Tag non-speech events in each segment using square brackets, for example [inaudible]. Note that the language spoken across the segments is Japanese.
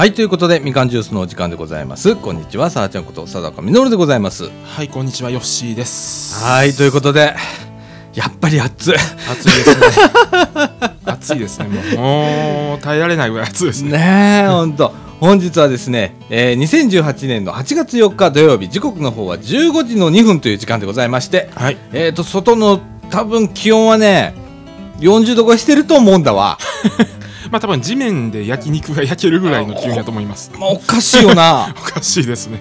はいということでみかんジュースのお時間でございますこんにちはさあちゃんこと佐高みのるでございますはい、こんにちは、ヨッシーです。はいということでやっぱり暑い暑いですね。[laughs] 暑いですね。もう、耐えられないぐらい暑いですね。ねえ本当本日はですね、えー、2018年の8月4日土曜日時刻の方は15時の2分という時間でございましてはい。えーと外の多分気温はね40度超えしてると思うんだわ [laughs] まあ、多分地面で焼肉が焼けるぐらいの気温だと思います。まあおかしいよな [laughs] おかしいですね。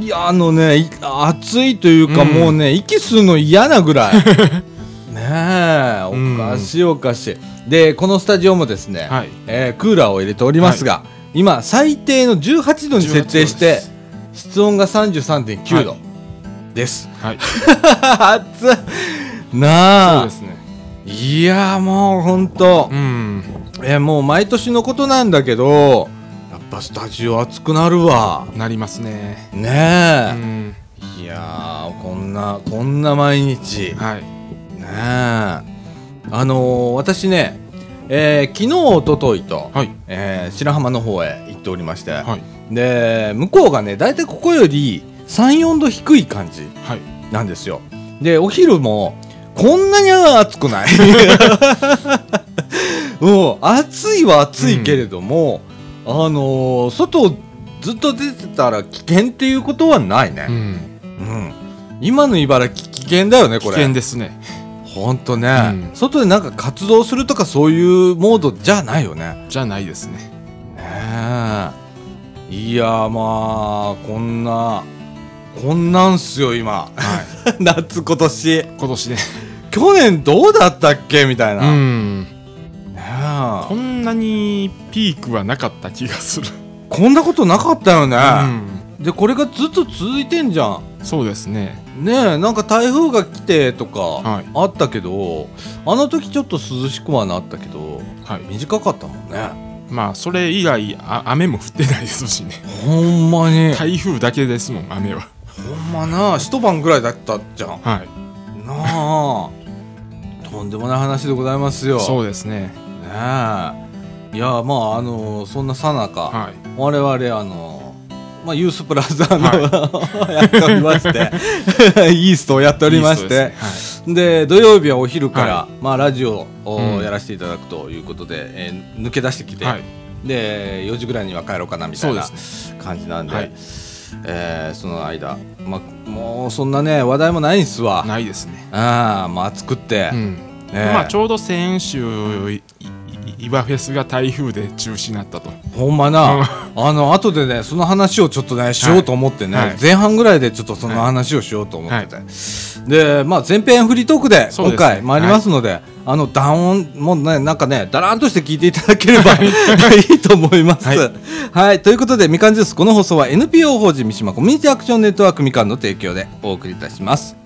いやあのねい暑いというか、うんもうね息吸うの嫌なぐらい [laughs] ねえおうんかしいおかしいでこのスタジオもですね、はい。えークーラーを入れておりますが、今最低の18度に設定して室温が33.9度はいです、はい。[laughs] 暑いそなあうですね。いやもうほんとう、ん。えーもう毎年のことなんだけどやっぱスタジオ暑くなるわなりますね。ねうえ、ん。いやーこんなこんな毎日ねはい。えあのー私ね、えー昨日おとといと、はい。えー白浜の方へ行っておりまして、はい。で向こうがね大体ここより34度低い感じはい。なんですよでお昼もこんなに暑くない [laughs] もう暑いは暑いけれども、あのー外ずっと出てたら危険っていうことはないね、うん。うん、今の茨城危険だよねこ危れ険ですね。ほんとね、うん外でなんか活動するとかそういうモードじゃないよねじゃないですね。ねえいやまあこんなこんなんすよ今は [laughs] 夏今年い。今年ね。去年どうだったっけ？みたいうな、ねん。なにピークはなかった気がする。こんなことなかったよね、うん。でこれがずっと続いてんじゃん。そうですね。ねえなんか台風が来てとかはい。あったけど、あの時ちょっと涼しくはなったけどはい。短かったもんね。まあ、それ以外、あ雨も降ってないですしね。ほんまに。台風だけですもん雨は。ほんまな一晩ぐらいだったじゃん。はい。なあ。とんでもない話でございますよ。そうですね。ねえいやまああのそんなさなか、はい。我々あのまあユースプラザの、[laughs] やっておりまして [laughs] イーストをやっておりましいいて人で土曜日はお昼から、はまあラジオをうん。やらせていただくということで、えー抜け出してきて、はい、はいで4時ぐらいには帰ろうかなみたいな感じなんで、はい。えーその間、まあ、もうそんなね話題もないんすわ。ないですね、ああまあ暑くって、うん。ねえ。まあちょうど先週いい岩フェスが台風で中止になったと。ほんまな、あの後でねその話をちょっとねしようと思ってね、はい。前半ぐらいでちょっとその話をしようと思ってて、でまあ前編フリートークで今回参りますので、あの談音もねなんかねだらんとして聞いていただければい。[laughs] いと思います。ははい。い、ということでみかんジュースこの放送は NPO 法人三島コミュニティアクションネットワークみかんの提供でお送りいたします。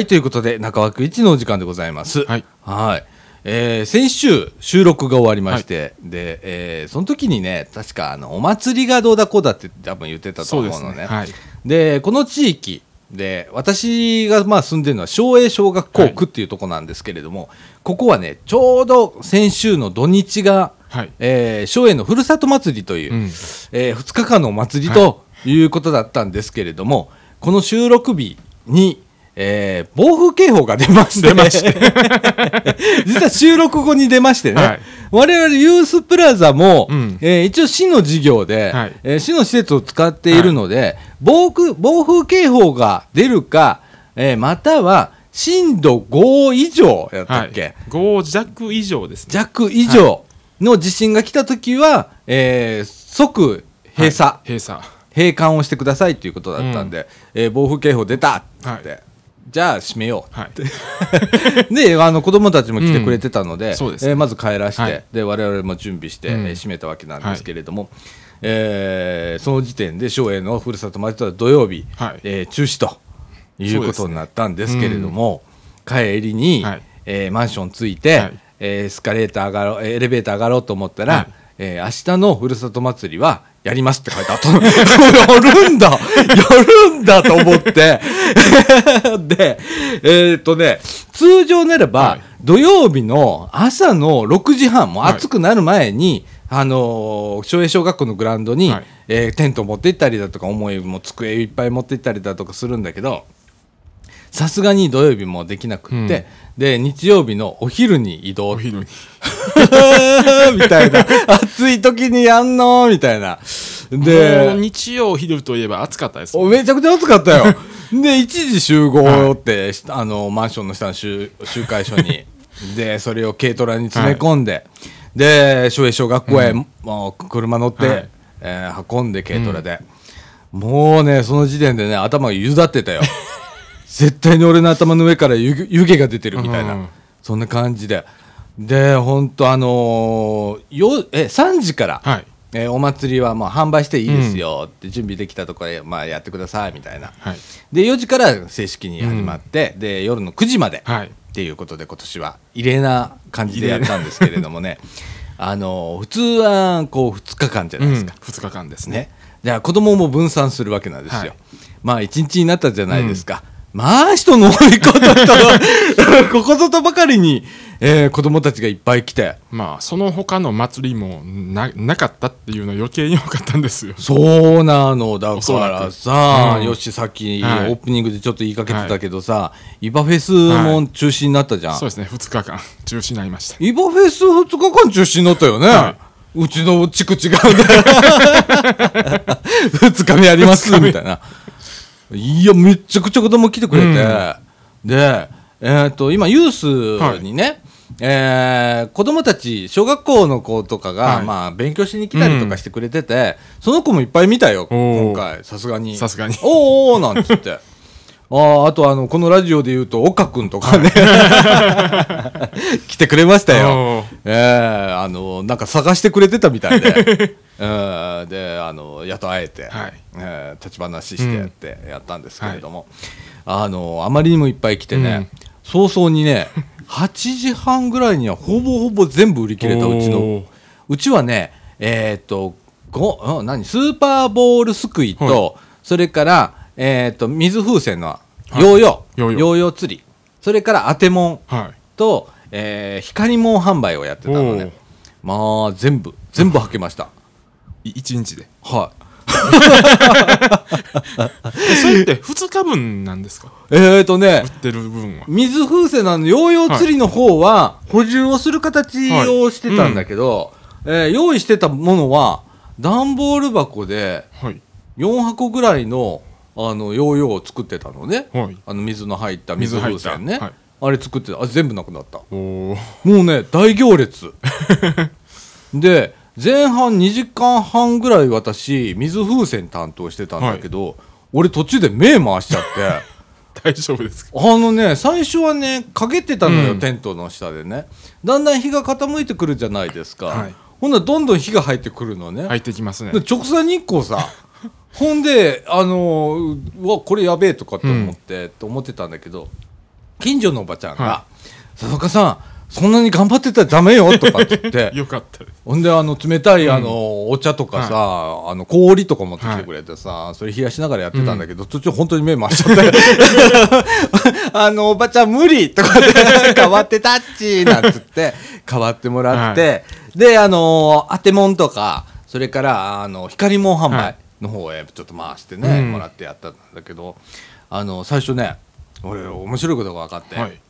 はいということで中枠一のお時間でございます。はいはい。えー先週収録が終わりまして、で、えーその時にね確かあのお祭りがどうだこうだって多分言ってたと思うのね。ねはいでこの地域で私がまあ住んでるのは昭栄小学校区っていうところなんですけれども、ここはねちょうど先週の土日が、はいえー昭栄のふるさと祭りという、うんえ2日間のお祭りということだったんですけれども、この収録日に、えー暴風警報が出まして。出まして。[laughs] 実は収録後に出ましてね、はい。我々ユースプラザも、うん。えー一応市の事業で、はい。えー市の施設を使っているので、暴風暴風警報が出るか、えーまたは震度5以上やったはい。っけ、5弱以上ですね。弱以上の地震が来た時は、えー即閉鎖、はい。閉鎖。閉館をしてくださいということだったんで、えー暴風警報出たっつって、はいじゃあ閉めよう。はい。[laughs] であの子供たちも来てくれてたので,、うん。ねえーまず帰らして、はい。で我々も準備して、うん。えー閉めたわけなんですけれども、えーその時点で松栄のふるさと祭りは土曜日、はい。えー中止ということになったんですけれども、帰りに、はい。えーマンション着いて、はい。えーエスカレーター上がろうエレベーター上がろうと思ったら、はいえー明日のふるさと祭りはやりますって書いてあったの。[laughs] やるんだ。やるんだと思って。[laughs] でえーっとね通常ならば、はい。土曜日の朝の6時半もう暑くなる前に、あのー小学校のグラウンドに、はい。えーテント持って行ったりだとか重いもう机いっぱい持って行ったりだとかするんだけどさすがに土曜日もできなくって、うん。で日曜日のお昼に移動。お昼に。[laughs] みたいな。暑い時にやんの？みたいな。で日曜昼といえば暑かったですおめちゃくちゃ暑かったよ。[laughs] で一時集合って、あのマンションの下の集集会所に。[laughs] でそれを軽トラに詰め込んで、で松栄小学校へ、もう車乗って、はい。えー運んで軽トラで、もうねその時点でね頭がゆだってたよ絶対に俺の頭の上から湯湯気が出てるみたいな、うん。そんな感じで。で本当あのーよえ3時から、はい。えーお祭りはまあ販売していいですよって準備できたところへ、まあ、やってくださいみたいな。はい。で4時から正式に始まって、で夜の9時まで、はい。っていうことで今年は異例な感じでやったんですけれどもね。[laughs] あの普通はこう2日間じゃないですか、2日間ですね。ね。じゃあ子供も分散するわけなんですよ、はい。まあ1日になったじゃないですか、まあ人の多いことと [laughs] ここぞとばかりに、えー子供たちがいっぱい来て。まあその他の祭りもななかったっていうのは余計に多かったんですよ。そうなのだからく。さ、うん。よしさっきオはいープニングでちょっと言いかけてたけどさ、イバフェスも中止になったじゃん、そうですね。2日間中止になりました。イバフェス2日間中止になったよね、はうちの地区違うんだ2日目やりますみたいないやめっちゃくちゃ子供来てくれて、でえっ、と今ユースにね、えー子供たち小学校の子とかが、はい。まあ、勉強しに来たりとかしてくれてて、その子もいっぱい見たよ今回。さすがに。さすがに。おーおーなんつって [laughs] あーあとあのこのラジオで言うと岡君とかね、[laughs] 来てくれましたよ。ええあのなんか探してくれてたみたいで、[laughs] えーであのやっと会えて、はい。えー立ち話してやってやったんですけれども、あのあまりにもいっぱい来てね、早々にね [laughs] 8時半ぐらいにはほぼほぼ全部売り切れたうちのうちはねえっ、とごうん何スーパーボールすくいと、はそれから、えー、と水風船のヨーヨー、ヨーヨー。ヨーヨー釣り。それから当てもんはい。と、えー光もん販売をやってたのね。まあ全部全部はけました。い一日で。は [laughs] えそれって2日分なんですか？いえー、とね売ってる分は。水風船のヨーヨー釣りの方は補充をする形をしてたんだけど、えー用意してたものは段ボール箱ではい。4箱ぐらいのあのヨーヨーを作ってたのね。はい。あの水の入った水風船ね、はい。あれ作ってた。あ全部なくなった。もうね大行列。[laughs] で前半2時間半ぐらい私水風船担当してたんだけど、俺途中で目回しちゃって。[laughs] 大丈夫ですか？あのね最初はね陰ってたのよ、うん。テントの下でね。だんだん日が傾いてくるじゃないですか、はい。ほんならどんどん火が入ってくるのね、入ってきますね。で直射日光さ [laughs] ほんであのーうわこれやべえとかって思って、って思ってたんだけど近所のおばちゃんがは「佐々さんそんなに頑張ってたらダメよ」とかって言って [laughs] よかったです。ほんであの冷たいあの、お茶とかさ、あの氷とか持ってきてくれてさ、それ冷やしながらやってたんだけど、途中本当に目回しちゃって [laughs] あのおばちゃん無理とかで変わってたっちなんつって変わってもらって、であの当てもんとかそれからあの光もん販売の方へちょっと回してね、うん。もらってやったんだけどあの最初ね俺面白いことが分かって、はい。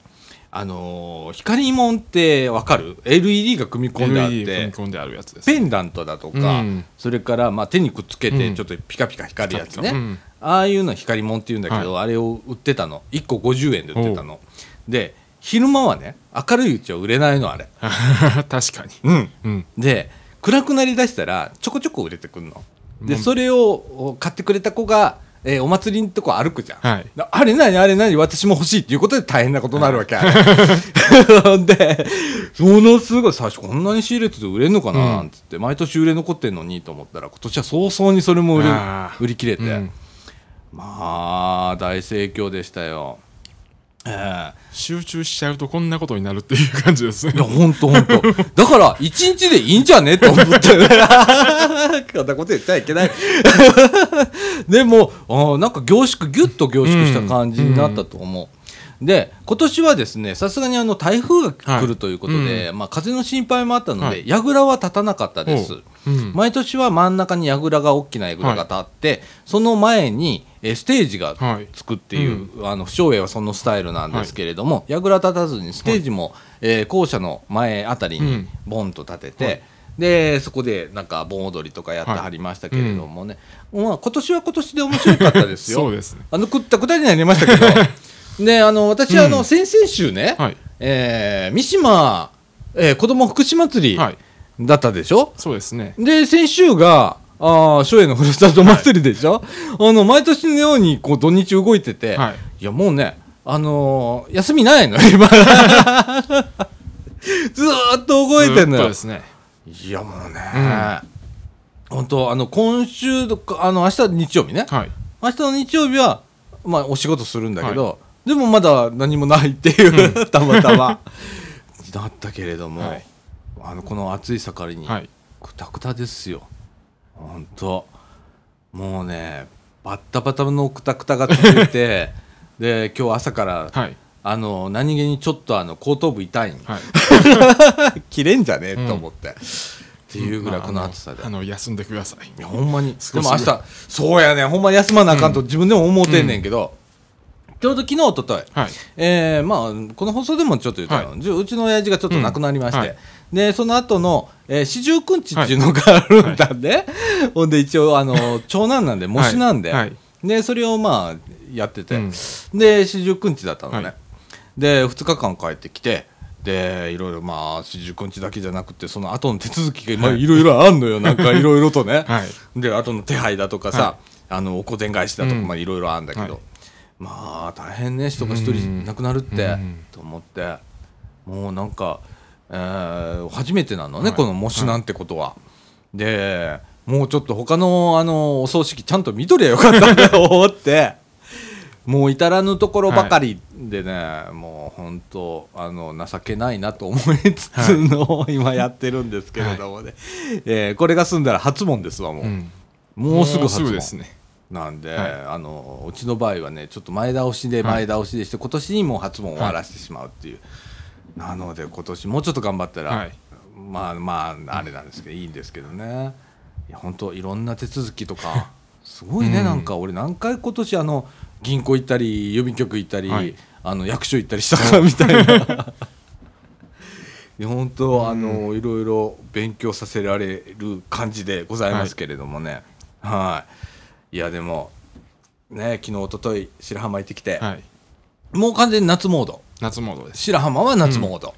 あのー光もんってわかる ?LED が組み込んであってみ込んであるやつです。ペンダントだとか、うん。それからまあ手にくっつけてうん。ちょっとピカピカ光るやつね、うん。ああいうの光もんっていうんだけど、あれを売ってたの。1個50円で売ってたの。で昼間はね明るいうちは売れないのあれ。[laughs] 確かに。うん。うん。で暗くなりだしたらちょこちょこ売れてくんのでうん。それを買ってくれた子が、えーお祭りのとこ歩くじゃん、はい。あれ何？あれ何？私も欲しいっていうことで大変なことになるわけ、[laughs] でものすごい最初こんなに仕入れてて売れんのかな？うん。なんつって、毎年売れ残ってんのにと思ったら今年は早々にそれも売れあー。売り切れて、うん。まあ大盛況でしたよ。ええ集中しちゃうとこんなことになるっていう感じですねいや、ほんとほんと。だから、一日でいいんじゃねと思って。こんなこと言っちゃいけない。[laughs] でも、あーなんか凝縮、ぎゅっと凝縮した感じになったと思う。で、今年はですね、さすがにあの台風が来るということで、はまあ風の心配もあったので、はい。櫓は立たなかったです。う。ん。毎年は真ん中に櫓が大きな櫓が立って、その前にえーステージがはい。つくっていう、あの照英はそのスタイルなんですけれども、櫓立たずにステージも、えー校舎の前あたりにうん。ボンと立てて、はい。でそこでなんか盆踊りとかやってはりましたけれどもね、まあ、今年は今年で面白かったですよ。[laughs] ね。あのくったくたになりましたけど [laughs] であの私、あのうん。先々週ね、はい。えー三島、えー子ども福祉祭りはい。だったでしょ、そうですね。で先週があー松江のふるさと祭りでしょ、あの毎年のようにこう土日動いてて、はい。いやもうねあのー休みないの今。[laughs] ずーっと動いてんのよ。ずっとですね。いやもうね、本当あの今週とかあの明日日曜日ね。はい。明日の日曜日はまあお仕事するんだけど、でもまだ何もないっていう、[laughs] たまたま。[laughs] だったけれども、はい。あのこの暑い盛りに、はい。くたくたですよ。本当。もうねバッタバタのくたくたが続いて [laughs] で今日朝から、はい。あの何気にちょっとあの後頭部痛い。んはい。切れんじゃねえうん。と思って、っていうぐらいこの暑さで、まああのあの休んでください。いやほんまに。でも明日そうやね。ほんま休まなあかんと自分でも思うてんねんけど、ちょうど昨日おとといはい。えーまあこの放送でもちょっと言ったの、はじゅうちの親父がちょっと亡くなりまして、うん。はい。でその後の、えー四十九日っていうのがあるんだね、ほんで一応あの長男なんで模試なんで、でそれをまあやってて、うん。で四十九日だったのね、はい。で2日間帰ってきて。でいろいろまあ四十九日だけじゃなくてその後の手続きがまあはい。いろいろあんのよ。[laughs] なんかいろいろとね、はい。で後の手配だとかさ、はあのお小銭返しだとかいろいろあるんだけど、はいまあ大変ね人が一人亡くなるって、うん。と思って。もうなんか、えー初めてなのね、はい。この模試なんてことは。でもうちょっと他のあのお葬式ちゃんと見とりゃよかったんだと思って。もう至らぬところばかりでね、もう本当あの情けないなと思いつつの、[laughs] 今やってるんですけれどもね、えーこれが済んだら初門ですわもう、うん。もうすぐ初門。ですねなんで、はい。あのうちの場合はねちょっと前倒しで前倒しでして、今年にもう初問終わらせてしまうっていう、なので今年もうちょっと頑張ったら、はい。まあまああれなんですけど、いいんですけどね。いや本当いろんな手続きとか [laughs] すごいね、うん。なんか俺何回今年あの銀行行ったり郵便局行ったり、はい。あの役所行ったりしたかみたいな。[laughs] いや本当あのいろいろ勉強させられる感じでございますけれどもね、はい、いやでもね昨日一昨日白浜行ってきて、はい。もう完全に夏モード。夏モードです。白浜は夏モード、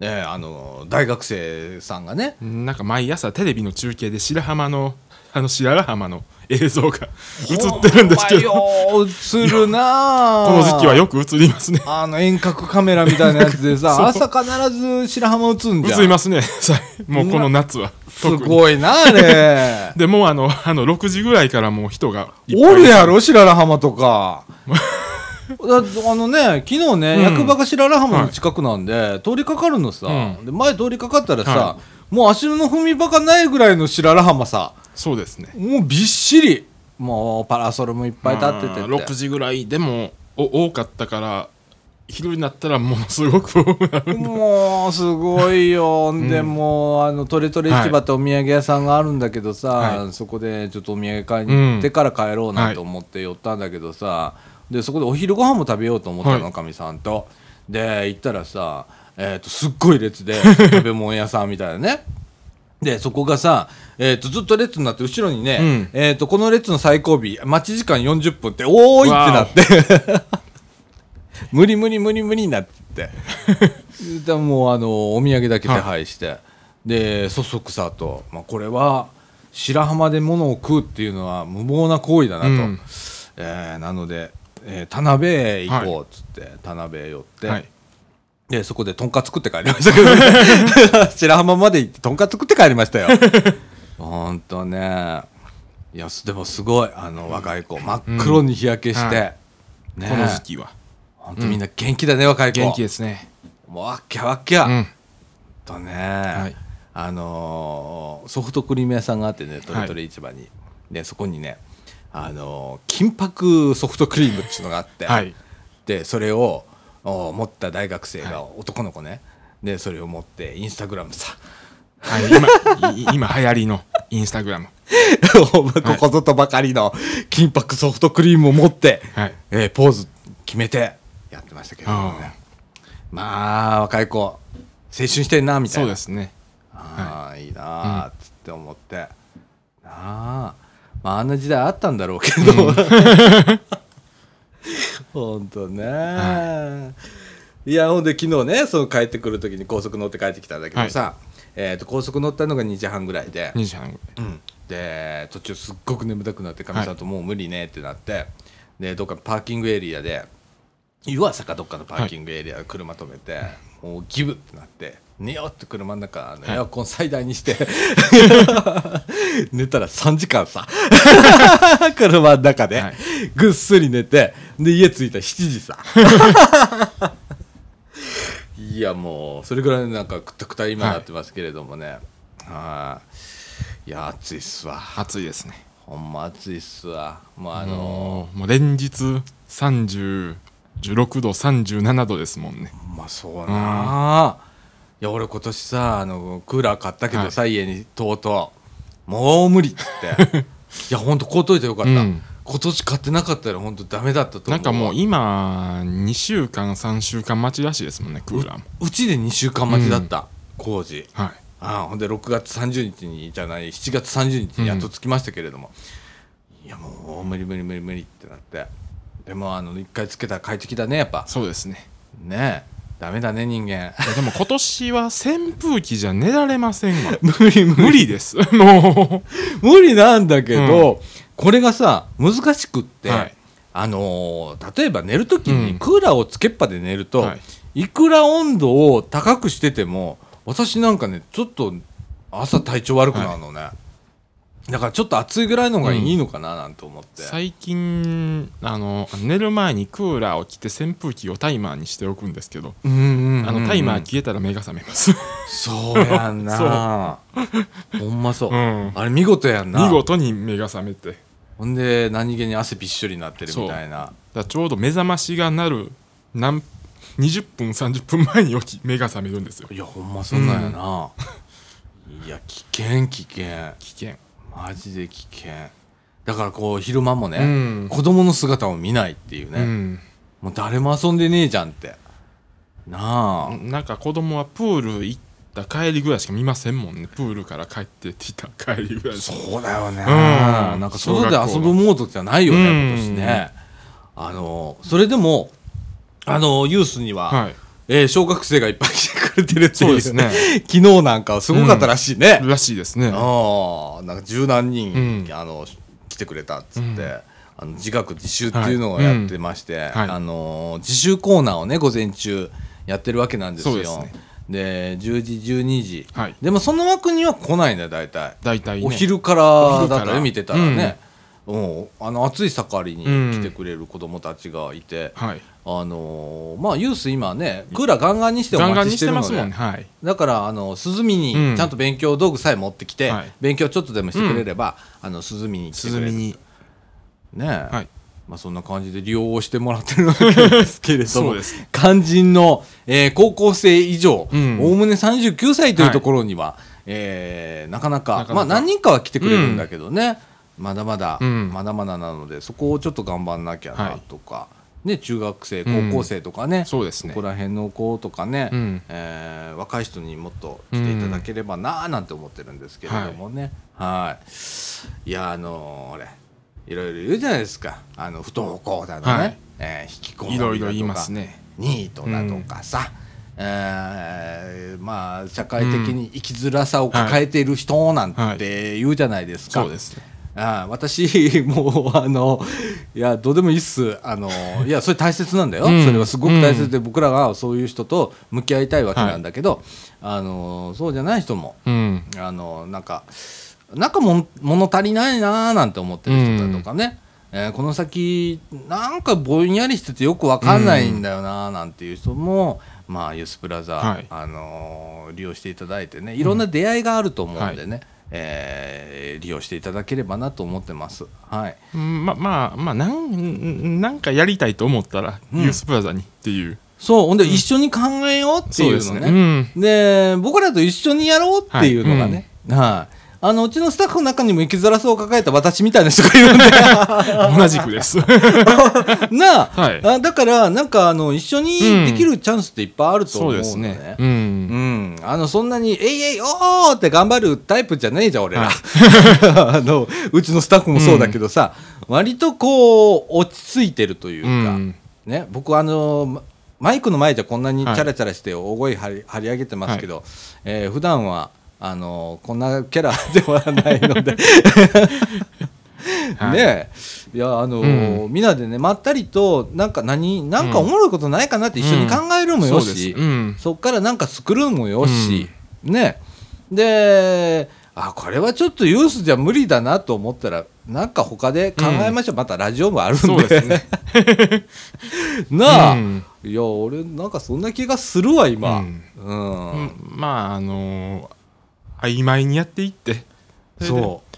ねあの大学生さんがね。なんか毎朝テレビの中継で白浜のあの白良浜の映像が映ってるんですけど。映るなあ。この時期はよく映りますね。あの遠隔カメラみたいなやつでさ [laughs] 朝必ず白浜映んじゃん。映りますね。さもうこの夏は。すごいなあれ。[laughs] でもうあのあの6時ぐらいからもう人がおるやろ白良浜とか。[laughs] あのね昨日ね、うん。役場が白良浜の近くなんで、通りかかるのさ、うん。で前通りかかったらさ、はもう足の踏み場がないぐらいの白良浜さそうですね。もうびっしり。もうパラソルもいっぱい立っててまあ6時ぐらいでもお多かったから昼になったらものすごく多くなるもうすごいよ、[laughs] ん。でもうあのトレトレ市場ってお土産屋さんがあるんだけどさ、はい。そこでちょっとお土産買いに行ってから帰ろうなはいと思って寄ったんだけどさ、でそこでお昼ご飯も食べようと思ったのはい。かみ、さんと。で行ったらさ、えー、とすっごい列で [laughs] 食べ物屋さんみたいなねでそこがさ、えー、とずっと列になって後ろにね、うん。えー、とこの列の最後尾待ち時間40分っておーいってなって。[laughs] 無理無理無理無理になって。でもうあのお土産だけ手配して、でそそくさと、まあ、これは白浜で物を食うっていうのは無謀な行為だなと、うん。えーなので、えー田辺へ行こうっつって、田辺へ寄って、はいでそこでとんかつ食って帰りましたけどね。[laughs] 白浜まで行ってとんかつ食って帰りましたよ。ほんとね。いやでもすごい。あの若い子。真っ黒に日焼けして、はね。この時期は。ほんとみんな元気だね、若い子。元気ですね。もうわっきゃわっきゃ、うん。とね、はい。あのーソフトクリーム屋さんがあってねトレトレ市場に、でそこにねあのー金箔ソフトクリームっていうのがあって、はい。でそれをお持った大学生が、男の子ね。でそれを持ってインスタグラムさ。はい今い [laughs] 今流行りのインスタグラム。ここぞとばかりの金箔ソフトクリームを持って、はい。えーポーズ決めてやってましたけどね。まあ若い子青春してんなみたいな。そうですね。ああい。いなあっつって思って、なあ。まああんな時代あったんだろうけど、[laughs] ほんとね、い、やほんで昨日ねその帰ってくる時に高速乗って帰ってきたんだけどさ、えー、と高速乗ったのが2時半ぐらいで、2時半ぐらい。うん。で途中すっごく眠たくなってかみさんともう無理ねってなって、でどっかパーキングエリアで湯浅かどっかのパーキングエリアで車止めて、もうギブってなって寝ようって車の中あのエアコン最大にして、[laughs] 寝たら3時間さ。[laughs] 車の中で、はい。ぐっすり寝て。で家着いたら7時さ。[laughs] いやもうそれぐらいなんかくたくた今なってますけれどもね。はい。いや暑いっすわ。暑いですね。ほんま暑いっすわ。もうあのもうもう連日30 16度37度ですもんね。まあそうな、いや俺今年さあのクーラー買ったけどさ、家にとうとうもう無理っつって。[laughs] いやほんと買うといてよかった、うん。今年買ってなかったらほんとダメだったと思うなんかもう今2週間3週間待ちらしいですもんねクーラーも。うちで2週間待ちだった、工事。はい。ああほんで6月30日にじゃない7月30日にやっと着きましたけれども、いやもう無理無理無理無理ってなって。でもあの1回つけたら快適だねやっぱ。そうですね。ね。えダメだね人間。いやでも今年は扇風機じゃ寝られませんわ。[laughs] 無理無無理です。[laughs] も無理なんだけど、これがさ難しくって、はい。あのー例えば寝る時うん。にクーラーをつけっぱで寝ると、はい。い、くら温度を高くしてても私なんかねちょっと朝体調悪くなるのね、だからちょっと暑いぐらいの方がいいのかななんて思って、う最近あの寝る前にクーラーを切って扇風機をタイマーにしておくんですけど。うんうんうんうん。あのタイマー消えたら目が覚めます。そうやんな。[laughs] ほんまそう、うん。あれ見事やんな。見事に目が覚めて。だかほんで何気に汗びっしょりになってるみたいな。らちょうど目覚ましが鳴る何20分30分前に起き目が覚めるんですよ。いやほんまそんなんやな、いや危険危険。危険マジで危険。だからこう昼間もね、うん。子供の姿を見ないっていうね、うん。もう誰も遊んでねえじゃんって。なあ、なんか子供はプール行った帰りぐらいしか見ませんもんね。プールから帰ってきた帰りぐらいそうだよね、うん。なんか外で遊ぶモードじゃないよねうん。今年ね。あのそれでもあのユースには、はいえー小学生がいっぱい来てくれてるっていう。そうですね。[laughs] 昨日なんかはすごかったらしいね、らしいですね。ああなんか十何人、うん。あの来てくれたっつって、うん。あの自学自習っていうのをやってまして、はい。あの自習コーナーをね午前中やってるわけなんですよ。ですね。で10時12時、はい。でもその枠には来ないんだよ大体、大体ね。お昼からだったよ見てたらね、うん。あの暑い盛りに来てくれる子供たちがいて、はいあのまあユース今ねクーラーガンガンにしてお待ちしるので。しててますもんね。はい。だからあの涼みにうん。ちゃんと勉強道具さえ持ってきて、はい。勉強ちょっとでもしてくれれば、あの涼みに来てくれる。涼みに。ねえ、はい。まあ、そんな感じで利用をしてもらってるわけですけれどもそうですね。肝心の、えー高校生以上うん。おおむね39歳というところには、えーなかなかまあ、何人かは来てくれるんだけどね、まだまだ、うん。まだまだなのでそこをちょっと頑張んなきゃはないとか、ね、中学生高校生とかね、そうですね。ここら辺の子とかね、うん。えー若い人にもっと来ていただければなあなんて思ってるんですけれどもね、はい。いやあのー、俺いろいろ言うじゃないですか。あの不登校だのね、はい。えー引きこもりいだとかろいろ言いますね。ニートだとかさ、えーまあ社会的に生きづらさを抱えている人なんて言うじゃないですか。そうです。ねああ私もうあのいやどうでもいいっす。あの [laughs] いやそれ大切なんだよ、うん。それはすごく大切で、僕らがそういう人と向き合いたいわけなんだけど、あのそうじゃない人もうん。あのなんかなんかもん物足りないなーなんて思ってる人だとかね、えーこの先なんかぼんやりしててよくわかんないんだよなーなんていう人も、まあユースプラザ、はい。あのー利用していただいてねいろんな出会いがあると思うんでね、えー利用していただければなと思ってます。はい、うんままあまあなんなんかやりたいと思ったら、うん。ユースプラザにっていう。そう。ほんで一緒に考えようっていうのね。ね。うん。で僕らと一緒にやろうっていうのがね、はいあのうちのスタッフの中にも生きづらさを抱えた私みたいな人がいるんで。[laughs] 同じくです。[laughs] なあ,、はい。あだからなんかあの一緒にできるチャンスっていっぱいあるとそうで思うのね。ううん。ん、あのそんなに「えいえいおー!」って頑張るタイプじゃねえじゃん俺ら、はい。[laughs] あのうちのスタッフもそうだけどさ、割とこう落ち着いてるというか、うん。ね、僕あのママイクの前じゃこんなにチはいャラチャラして大声張り張り上げてますけど、えー普段はあのこんなキャラではないので。[laughs] はい。ねいやあのーみんなでねまったりとなんか何なんかおもろいことないかなって一緒に考えるもよし、うん。そっからなんか作るもよし、ね。であこれはちょっとユースじゃ無理だなと思ったらなんか他で考えましょう、またラジオもあるんで。そうですね。[laughs] なあ、うん。いや俺なんかそんな気がするわ今、うん。うん。うん。まああのー曖昧にやっていって。そう。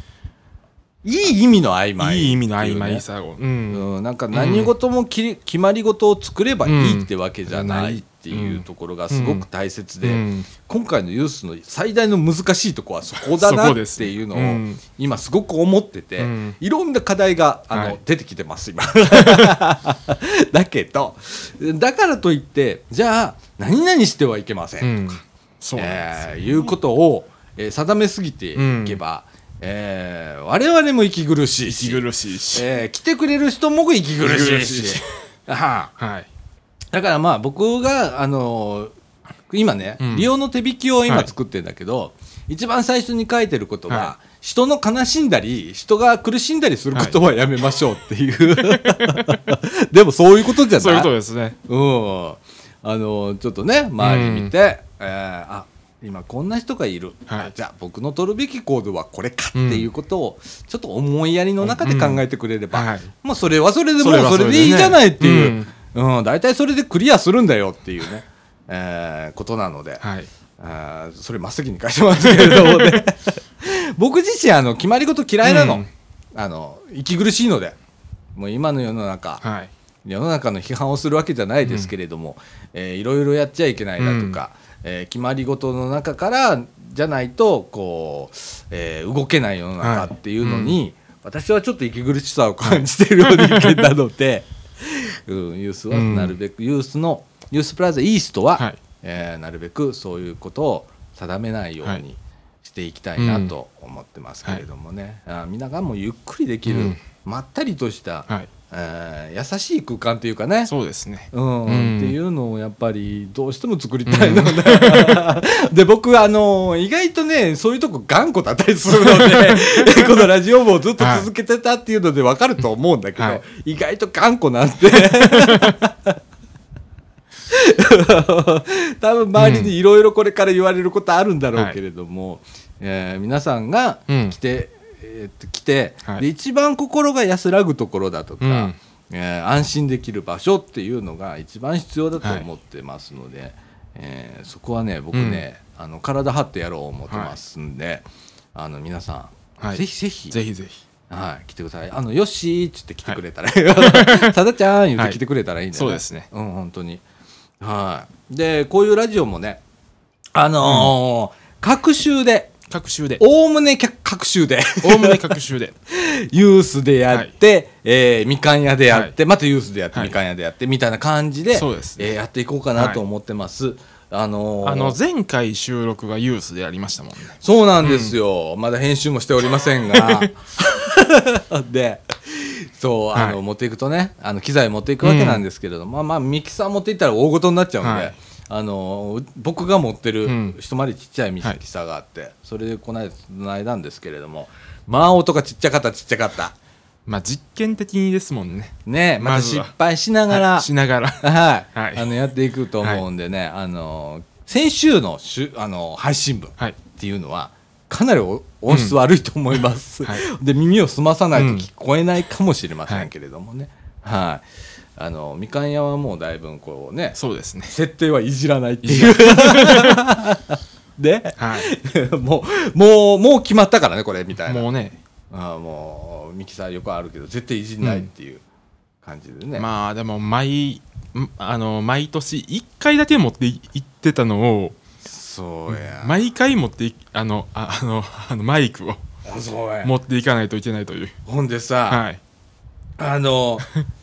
いい意味の曖昧いい意味の曖昧さを、うん。うん、なんか何事もきり、決まり事を作ればいいってわけじゃないっていうところがすごく大切で、うん。今回のユースの最大の難しいところはそこだなっていうのをうん。今すごく思ってて、うん。いろんな課題があの、はい。出てきてます今。[laughs] だけどだからといってじゃあ何々してはいけませんうん。そうなんですよえーいうことを、えー定めすぎていけば、えー我々も息苦しいし息苦しいし、えー来てくれる人も息苦しいし。[laughs] あはい。だからまあ僕が、あのー今ね、うん。利用の手引きを今はい作ってるんだけど、一番最初に書いてることは、は人の悲しんだり人が苦しんだりすることはやめましょうっていう、[laughs] でもそういうことじゃない？そういうことですね。うん、あのちょっとね周り見て、えーあ今こんな人がいる、はい。あじゃあ僕の取るべき行動はこれかっていうことをちょっと思いやりの中で考えてくれれば、うんはい。もうそれはそれでもそうそれでいいじゃないっていう、うん。大体それでクリアするんだよっていうね、えーことなので、はい。あーそれ真っ先に書いてますけれどもね。[laughs] 僕自身あの決まり事嫌いなの,、うん。あの息苦しいので。もう今の世の中、はい。世の中の批判をするわけじゃないですけれども、えーいろいろやっちゃいけないだとか、えー決まり事の中からじゃないとこう、えー動けない世の中っていうのに、私はちょっと息苦しさを感じているような人間なので、[laughs] うん、ユースはなるべく、ユースのユースプラザイーストは、はい。えーなるべくそういうことを定めないようはいにしていきたいなと思ってますけれどもね、あー皆がもうゆっくりできる、うん。まったりとした、はいえー優しい空間というかね。そうですね。うん。うん。っていうのをやっぱりどうしても作りたいの [laughs] で、で僕あの意外とねそういうとこ頑固だったりするので [laughs] このラジオ部をずっと続けてたっていうので分かると思うんだけど、はい。意外と頑固なんて [laughs] 多分周りにいろいろこれから言われることあるんだろうけれども、えー皆さんがうん。来て、えーっと来て、はい。で一番心が安らぐところだとか、うん。えー安心できる場所っていうのが一番必要だと思ってますので、えーそこはね僕ね、あの体張ってやろう思ってますんで、あの皆さん、はい。ぜひぜひぜひぜひ。はい、来てください。あの、よっしーっつって来てくれたら、[laughs] さだちゃん言って来てくれたらいいんだよね。そうですね。うん、本当に。はい。で、こういうラジオもね、あのー各週で、各週で。おおむね各週で、おおむね各週で。[laughs] ユースでやって、えーみかん屋でやって、またユースでやって、はい。みかん屋でやって、みたいな感じで、そうですね。えーやっていこうかなと思ってます。あのーあの前回収録がユースでやりましたもんね。そうなんですよ、まだ編集もしておりませんが。[laughs] でそうあの、はい。持っていくとねあの機材持っていくわけなんですけれども、まあまあミキサー持っていったら大ごとになっちゃうんで、はいあの僕が持ってるうん。一回りちっちゃいミキサーがあって、それでこの間つないだんですけれどもまあ音がちっちゃかったちっちゃかった。まあ実験的にですもんね。ねまた失敗しながら、はい。しながら。[laughs] はい、はい。あのやっていくと思うんでね、あの先週のしゅあの配信分っはい。ていうのはかなりお音質悪いと思います、はい。で耳を澄まさないと聞こえないかもしれませんけれどもね、はいあのみかん屋はもうだいぶこうねそうですね。設定はいじらないっていう。[laughs] ではい。[laughs] もうもうもう決まったからねこれみたいな。もうね。ああもうミキサーよくあるけど絶対いじんないっていう感じでね、まあでも毎んあの毎年1回だけ持ってい行ってたのをそうや、毎回持っていあのああのあのマイクを持っていかないといけないという。ほんでさ、はい。あの [laughs]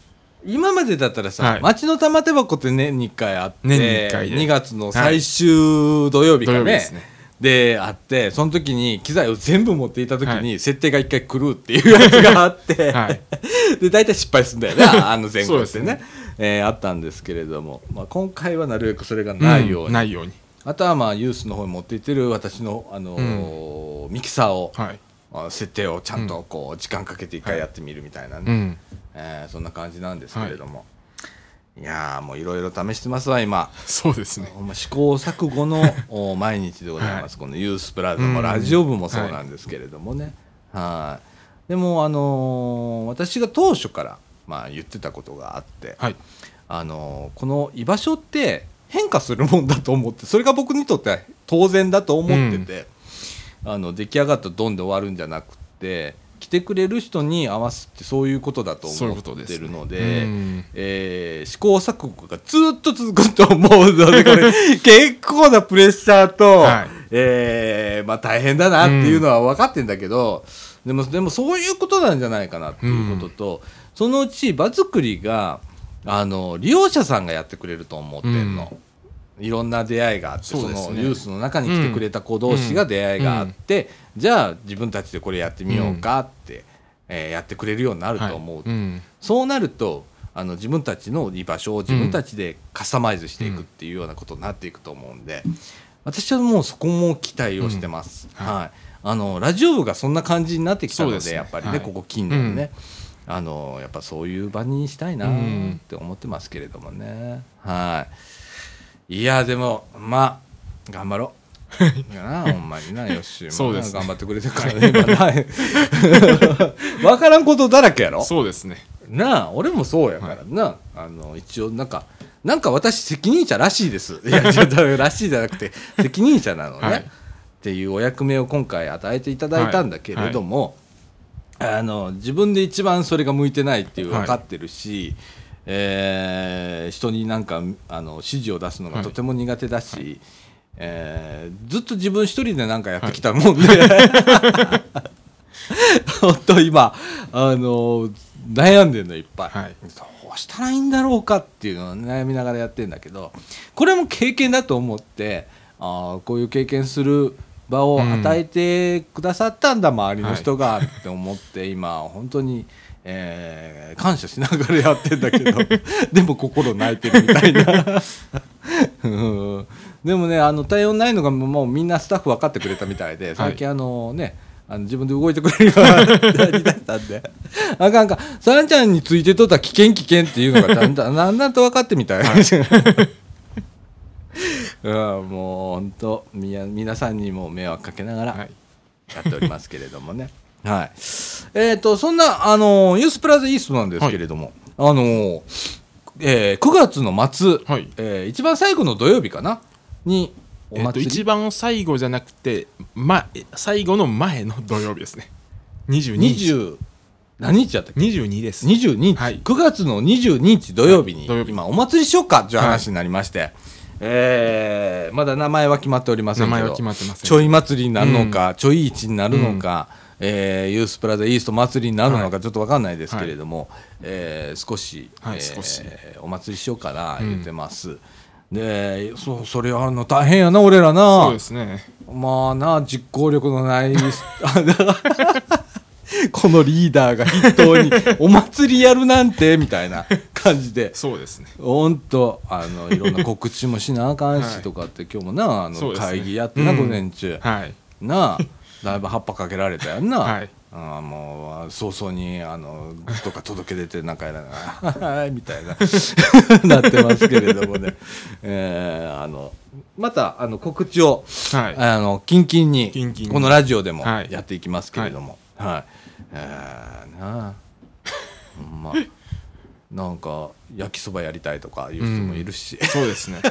今までだったらさ、はい。町の玉手箱って年に1回あって年に一回で2月の最終土曜日か土曜日ね,、ですね。であってその時に機材を全部持っていた時に、設定が1回狂うっていうやつがあって、[laughs] はい。で大体失敗するんだよね [laughs] あの前後ってね。そうですね。えーあったんですけれども、まあ、今回はなるべくそれがないように、んないように。あとはまあユースの方に持っていってる私の、あのーミキサーを、はい。あ設定をちゃんとこう時間かけて一回やってみるみたいなね、うん。えーそんな感じなんですけれども、い、やーもういろいろ試してますわ今。そうですね。試行錯誤のお毎日でございます、[laughs] このユースプラザもうん。ラジオ部もそうなんですけれどもね、はい。でもあのー私が当初からまあ言ってたことがあって、はい。あのーこの居場所って変化するもんだと思ってそれが僕にとっては当然だと思ってて、あの出来上がったドンで終わるんじゃなくて来てくれる人に合わせてそういうことだと思ってるのでうんえー試行錯誤がずっと続くと思うので [laughs] 結構なプレッシャーと、はい。えーまあ、大変だなっていうのは分かってんだけど、でもでもそういうことなんじゃないかなっていうことと、そのうち場作りがあの利用者さんがやってくれると思ってんの。いろんな出会いがあってそ,、ね。のユースの中に来てくれた子同士が出会いがあって、じゃあ自分たちでこれやってみようかって、えーやってくれるようになると思う、はい。うん。そうなるとあの自分たちの居場所を自分たちでカスタマイズしていくっていうようなことになっていくと思うんで、私はもうそこも期待をしてます、うん。はい。あのラジオ部がそんな感じになってきたのでね。やっぱりね、はい。ここ近年ね、あのやっぱそういう場にしたいなって思ってますけれどもね、はいいやでもまあ頑張ろう。いやなほんまになよっしそうですね。頑張ってくれてるからね今な分からんことだらけやろ？そうですね。なあ俺もそうやから。な、あの一応なんかなんか私責任者らしいです。いやちょっとらしいじゃなくて責任者なのね、はい。っていうお役目を今回与えていただいたんだけれども、あの自分で一番それが向いてないっていうはい。分かってるし、えー人になんかあの指示を出すのがとても苦手だし、えーずっと自分一人でなんかやってきたもんで、[laughs] 本当今あの悩んでるのいっぱい、はい。どうしたらいいんだろうかっていうのを悩みながらやってるんだけどこれも経験だと思ってあーこういう経験する場を与えてくださったんだ、周りの人がって思って今本当に、えー感謝しながらやってんだけど。[laughs] でも心泣いてるみたいな。うん。でもねあの対応ないのがもうみんなスタッフ分かってくれたみたいで最近あのね、あの自分で動いてくれるようになりだしたんで。[laughs] あかんかさんちゃんについてとったら危険危険っていうのがだんだんだんだんと分かってみたい、[laughs] うん、もう本当みや皆さんにも迷惑かけながらはい。やっておりますけれどもね。はい。えっ、と、そんな、あの、ユースプラザイーストなんですけれども、あの、えー9月の末、はい。えー一番最後の土曜日かな？に、おえっと祭り、一番最後じゃなくて、ま、最後の前の土曜日ですね。22日。20何日やったっけ？22です。22日、はい。9月の22日土曜日に、はい。土曜日。今お祭りしようかという話になりまして、えーまだ名前は決まっておりませんけど名前は決まってませんちょい祭りになるのか、ちょい市になるのか、えーユースプラザイースト祭りになるのかはちょっと分かんないですけれども、えー少し、はいえー少し。お祭りしようかな言ってます、でそそれあるの大変やな俺らな。そうですね。まあな実行力のない [laughs] このリーダーが筆頭に [laughs] お祭りやるなんてみたいな感じで。そうですね。ほんとあのいろんな告知もしなあかんしはい。とかって今日もなあの会議やってなうん。午前中。はい。なあだいぶ葉っぱかけられたやんな、はい。ああもう早々にあのとか届け出てなんかやらなはい [laughs] みたいな [laughs] なってますけれどもね、えーあのまたあの告知をはい。あのキンキンにこのラジオでもはい。やっていきますけれども、はい。えーなあ。[laughs] ほんま。なんか焼きそばやりたいとかいう人もいるし、そうですね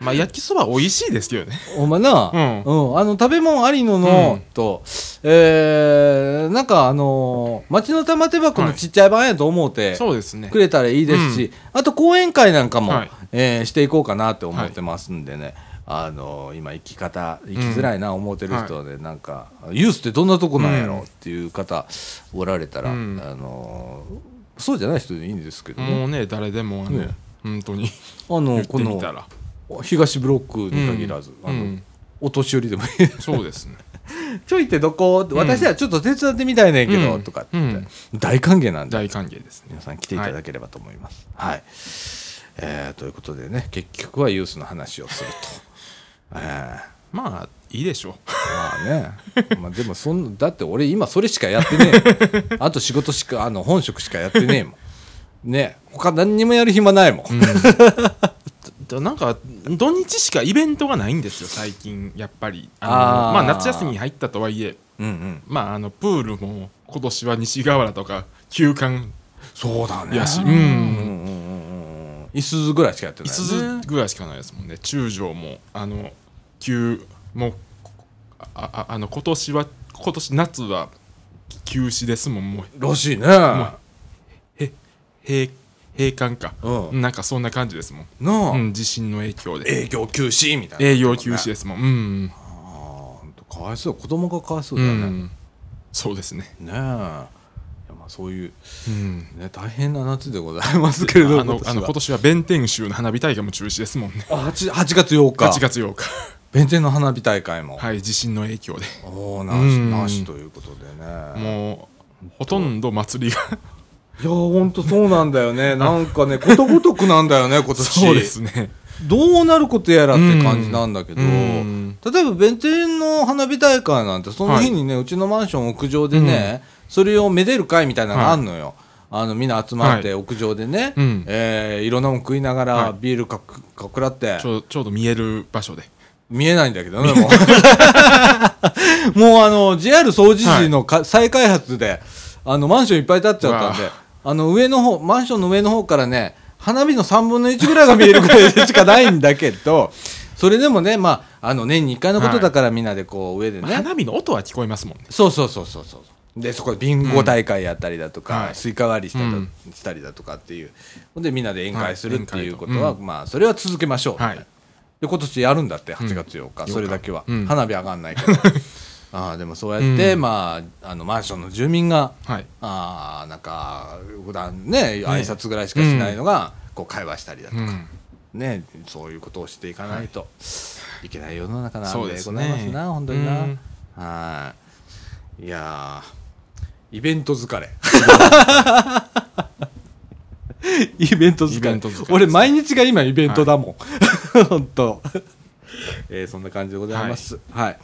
まあ焼きそば美味しいですけどね。お前な、うん。うん。あの食べ物ありのの、うん。と、えーなんかあのー町の玉手箱のちっちゃい版やと思うて、そうですね。くれたらいいですし、あと講演会なんかも、はい。えーしていこうかなって思ってますんでね、あのー今生き方生きづらいな思ってる人で、なんかユースってどんなとこなんやろ？うん。っていう方おられたら、うん。あのーそうじゃない人でいいんですけどね、もうね誰でもあの、ね。本当に。あの言っこのてみたら東ブロックに限らず、あのうん。お年寄りでもいい。そうですね。[laughs] ちょいってどこ、私はちょっと手伝ってみたいねんけど、うん。とかって。大歓迎なんで。大歓迎ですね。皆さん来ていただければと思います。はい、えーということでね結局はユースの話をすると。え [laughs] ーまあいいでしょまあね、まあ、でもそんだって俺今それしかやってねえ [laughs] あと仕事しかあの本職しかやってねえもん。ね。他何にもやる暇ないもん、う、うん、なんか土日しかイベントがないんですよ最近やっぱり。あのまあ夏休みに入ったとはいえ。うんうん。まああのプールも今年は西河原とか休館。そうだね。やしうん。うんうんうんうん。いすずぐらいしかやってないいすずぐらいしかないですもんね。中条もあの休もうあああの今年は今年夏は休止ですもんもう。らしいね、へ閉閉館か、うん。なんかそんな感じですもん、なあ、うん、地震の影響で。営業休止みたいな。営業休止ですもん。うん、ああほんとかわいそう。子供がかわいそううだよね、ん、そうですね、ねえ。いやまあそういう、うん、ね、大変な夏でございますけれども。あのあの今年は弁天州の花火大会も中止ですもんね。あ 8, 8月8日。8月8日。弁天の花火大会も、はい地震の影響で。おおなしうん。なしということでね。もうほとんど祭りがいやほんとそうなんだよね。[laughs] なんかねことごとくなんだよね今年。そうですね。どうなることやらって感じなんだけど、うん。例えば弁天の花火大会なんてその日にね、うちのマンション屋上でね、それをめでる会みたいなのがあんのよ、あのみんな集まっては屋上でね、うん。えーいろんなもん食いながはい。らビールかくかくらって。ちょちょうど見える場所で。見えないんだけどね [laughs] もう。もうあの JR 総除寺のか、再開発であのマンションいっぱい建っちゃったんであの上の方マンションの上の方からね花火の3分の1ぐらいが見えるぐらいでしかないんだけど [laughs] それでもねまああの年に1回のことだからみんなでこう上でね、花火の音は聞こえますもんね。そうそうそうそうそう。でそこでビンゴ大会やったりだとか、はい。スイカ割りしたりだ,、うん。したりだとかっていう。ほんでみんなで宴会するっていうことはい。は、宴会まあそれは続けましょう、はい。で今年やるんだって8月8日、うん。それだけは、うん。花火上がんないけどああでもそうやって、うん。まああのマンションの住民がはい。ああなんか普段ね挨拶ぐらいしかしないのが、こう会話したりだとか、うん。ねそういうことをしていかないとい。けない世の中なんでございますねな、本当にな、うん。はい。いやー [laughs] イベント疲れ。イベント疲れ。俺毎日が今イベントだもん、[laughs] 本当えーそんな感じでございます。はい、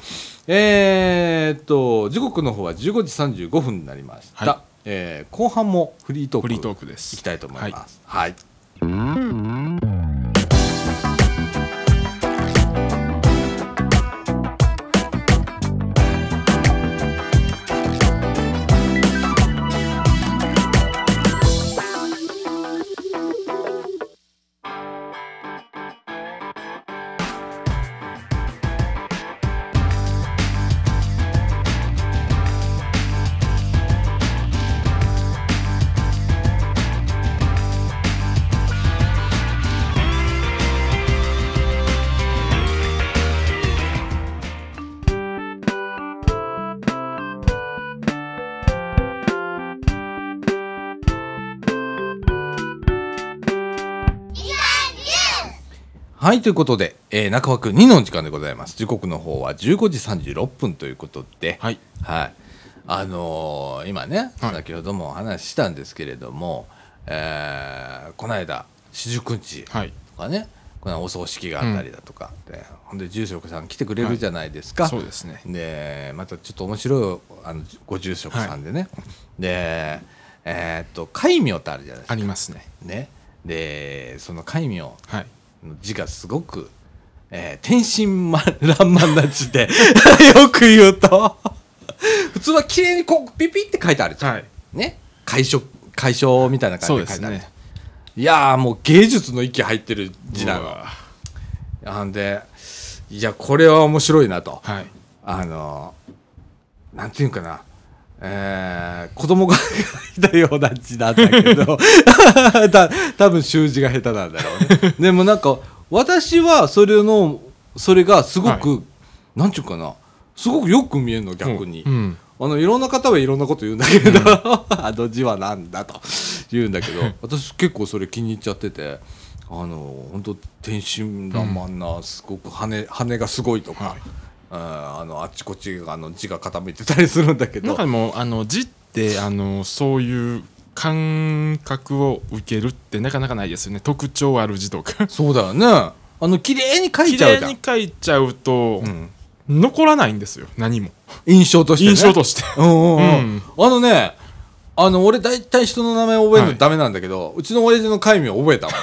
えーっと時刻の方は15時35分になりました、はい。えー後半もフリートークフリートークです。いきたいと思います。はい。はいということで、えー中枠2の時間でございます。時刻の方は15時36分ということで、はい。はい。あのー今ね、はい。先ほどもお話ししたんですけれども、えーこの間四十九日はい。とかねこのお葬式があったりだとかで、ほんで住職さん来てくれるじゃないですか、そうですね。でまたちょっと面白いあのご住職さんでね、でえーっと戒名ってあるじゃないですか。ありますね。ね。でその戒名。のはい字がすごく、えー天真爛漫な字で [laughs] よく言うと。普通は綺麗にこうピピって書いてあるじゃん、はい。ね。解消解消みたいな感じで書いてあるねいやーもう芸術の域入ってる字なのなんでいやこれは面白いなと。はい。あのなんていうかなえー、子供が書いたような字なんだけど [laughs] た多分習字が下手なんだろうね。[laughs] でもなんか私はそれのそれがすごく、なんていうかな。すごくよく見えるの逆に、うん。あのいろんな方はいろんなこと言うんだけど、[laughs] あの字はなんだと言うんだけど私結構それ気に入っちゃっててあの本当天真爛漫なすごく羽羽がすごいとか、はいああのあっちこっちがあの字が傾いてたりするんだけど。なんかでもあの字ってあのそういう感覚を受けるってなかなかないですよね。特徴ある字とか。そうだよね。あの綺麗に書い綺ちゃうじゃん。麗に書いちゃうと、うん。残らないんですよ。何も。印象として、ね、印象として。[laughs] うんうんあのねあの俺大体人の名前覚えるはいのダメなんだけど、うちの親父の戒名覚えたもん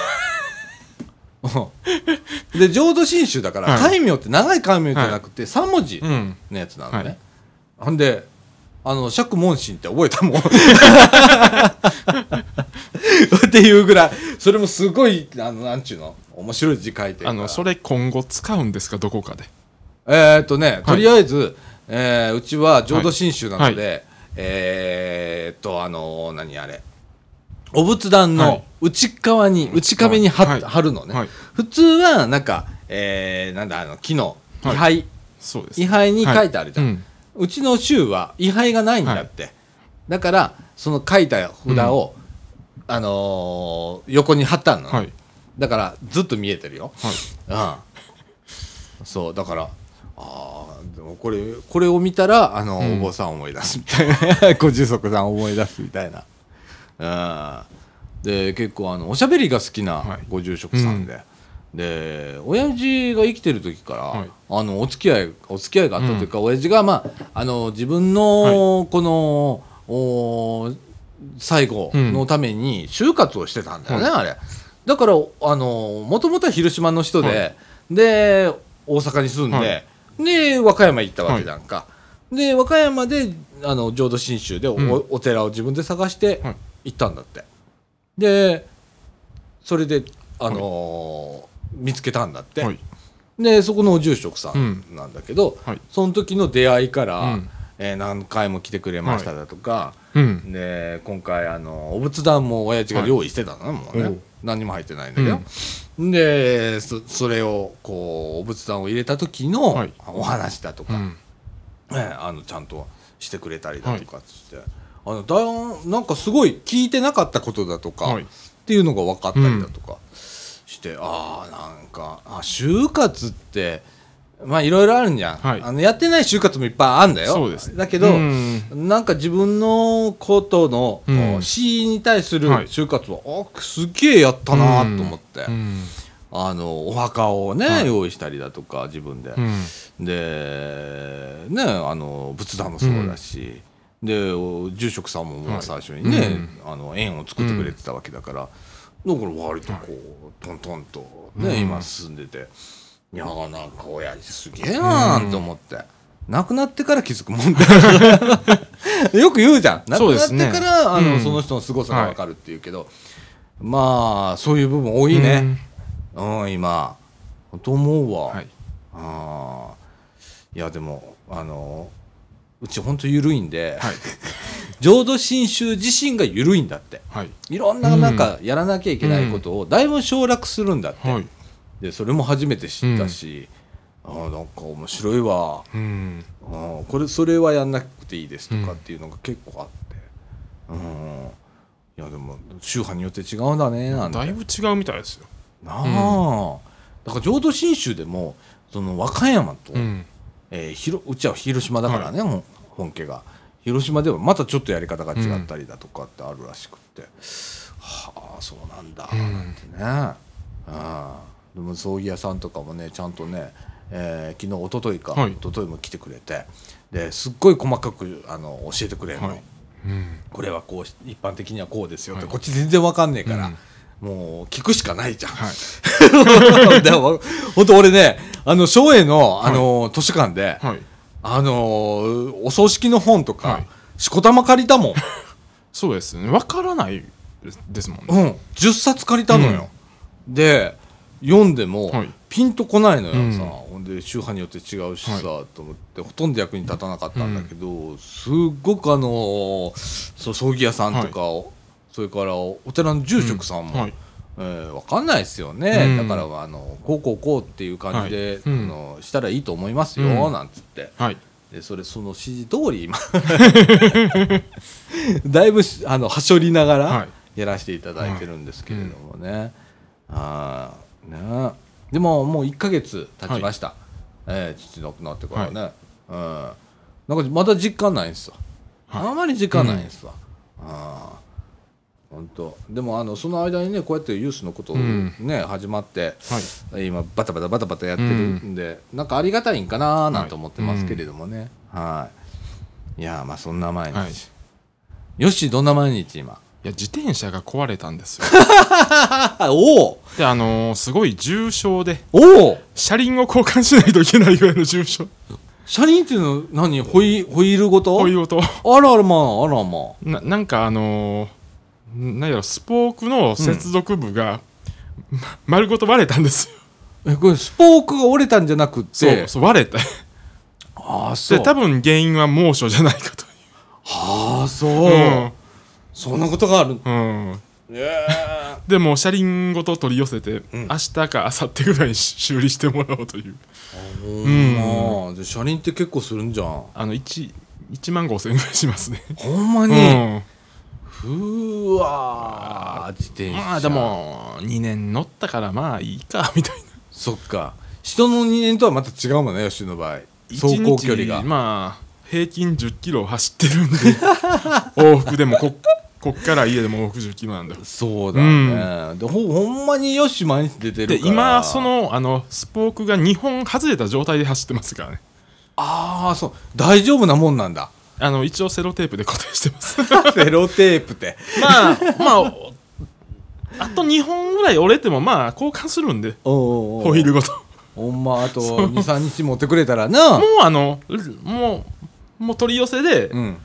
で浄土真宗だから、はい。戒名って長い戒名じゃなくて3文字うん。のやつなのね、はい。ほんであの釈門神って覚えたもん。っていうぐらいそれもすごいあのなんちゅうの面白い字書いてるから。あのそれ今後使うんですか？どこかで。えーっとね、とりあえず、えーうちは浄土真宗なので、はえーっと、あのー何あれ、お仏壇のはい。内側に、内壁に貼,、はるのね、はい。普通は、なんか、えーなんだ、あの木の位牌、はいそうです。位牌に書いてあるじゃん。はいううちの宗は位牌がないんだって。だから、その書いた札を、あのー横に貼ったの、はい。だから、ずっと見えてるよ。はい。うん、そうだからあーでもこれこれを見たらあの、うん。お坊さんを思い出すみたいな。[laughs] ご住職さんを思い出すみたいな、うん、で結構あのおしゃべりが好きなはい。ご住職さんで、で親父が生きてる時から、はい。あのお付き合いお付き合いがあったというか、親父がまああの自分のこの、お最後のために就活をしてたんだよね、あれ。だからあのもともとは広島の人で、はい。で大阪に住んで、はい。で和歌山行ったわけじゃんか、で和歌山であの浄土真宗でお,、うん。お寺を自分で探してはい行ったんだって。でそれであのー見つけたんだって、はい。でそこのお住職さんなんだけど、はい。その時の出会いから、うん。えー何回も来てくれましただとか、うん。で今回あのお仏壇も親父が用意してたのね、もうね。何にも入ってないんだけど、でそそれをこうお仏壇を入れた時のはい。お話だとか、うん。ね、あのちゃんとしてくれたりだとかっつって、あのだなんかすごい聞いてなかったことだとか、はい。っていうのが分かったりだとかして、ああなんかあ就活ってまあいろいろあるんじゃん、はい。あのやってない就活もいっぱいあるんだよ。そうですだけど、うん。なんか自分のことの、うん。死に対するはい。就活は、あすげえやったなと思って、うん。あのお墓をね、はい。用意したりだとか自分で、うん。でねあの仏壇もそうだし、でお住職さんも最初にね、はいあの縁を作ってくれてたわけだから、だから割とこう、トントンとね、うん。今進んでて。いやーなんか親父すげえなーと思って。亡くなってから気づくもんだ。[laughs] よく言うじゃん。亡くなってから、あのうん。その人の凄さが分かるっていうけど、まあそういう部分多いね、うん、今。と思うわ、はい。ああいやでもあのうちほんと緩いんで、はい。[laughs] 浄土真宗自身が緩いんだって。はい。いろんななんかやらなきゃいけないことをだいぶ省略するんだって、はい。でそれも初めて知ったし、ああなんか面白いわ。うん。ああこれそれはやんなくていいですとかっていうのが結構あって。うん。いやでも宗派によって違うんだねなんて。だいぶ違うみたいですよ。なあ、だから浄土真宗でもその和歌山と、うんえーひろうちは広島だからね、ほん本家が。広島ではまたちょっとやり方が違ったりだとかってあるらしくって、はあそうなんだなんてね、あでも葬儀屋さんとかもねちゃんとね、えー昨日一昨日か、はい。一昨日も来てくれて。ですっごい細かくあの教えてくれるの、はい。うん。これはこうし一般的にはこうですよって、はい。こっち全然わかんねえから、うん。もう聞くしかないじゃん。はい。[laughs] でも本当俺ねあの松江のあの、図書館で、はい。あのーお葬式の本とか、はい。しこたま借りたもん、[laughs] そうですね。分からないですもんね。うん、10冊借りたのよ、で読んでも、はい。ピンとこないのよ。うん。さ、ほんで宗派によって違うしさ、はい。と思ってほとんど役に立たなかったんだけど、すっごくあのーそう葬儀屋さんとか、それからお寺の住職さんも、はいえー、分かんないですよね、うん。だからあのこうこうこうっていう感じで、はい。うん。あのしたらいいと思いますよ、うん。なんつって。はい。でそれその指示通り今 [laughs] だいぶしあのはしょりながらはい。やらせていただいてるんですけれどもね、あーね。でももう1か月経ちました、えー父亡くなってからね、うん、なんかまだ実感ないんですよ、はい。あまり実感ないんですわ、あー本当。でもあのその間にねこうやってユースのことをうん。ね、始まってはい。今バタバタバタバタやってるんで、なんかありがたいんかななんて思ってますけれどもね。はい、い、やーまあそんな毎日、はい。よしどんな毎日今？いや自転車が壊れたんですよ。あ [laughs] おおであのーすごい重傷でおお車輪を交換しないといけないぐらいの重傷。車輪っていうのは何？ホイホイールごと？こういう音あらあらまああらまあ。ななんかあのーなんやろスポークの接続部が、ま丸ごと割れたんですよ。えこれスポークが折れたんじゃなくって？そうそう割れた。ああそう。で多分原因は猛暑じゃないかとああそう、いうそんなことがある？うん、でも車輪ごと取り寄せて、ん。明日か明後日ぐらいに修理してもらおうという。えうん。まあで車輪って結構するんじゃん。あの 1, 1万5000円ぐらいしますね、ほんまうに、ん、ふーわー自転車。まあでも2年乗ったからまあいいかみたいな。そっか。人の2年とはまた違うもんね吉野の場合。走行距離が。まあ平均1 0キロ走ってるんで [laughs] 往復でもここっから家でも往復1 0キロなんだそうだね、でほほんまによし毎日出てるでから。今そのあのスポークが2本外れた状態で走ってますからね。ああそう。大丈夫なもんなんだあの一応セロテープで固定してます。[laughs] セロテープって。まあまああと2本ぐらい折れてもまあ交換するんで。おうおうおう。ホイールごと。ほんまあと23日持ってくれたらな。もうあのもうもう取り寄せで、うん。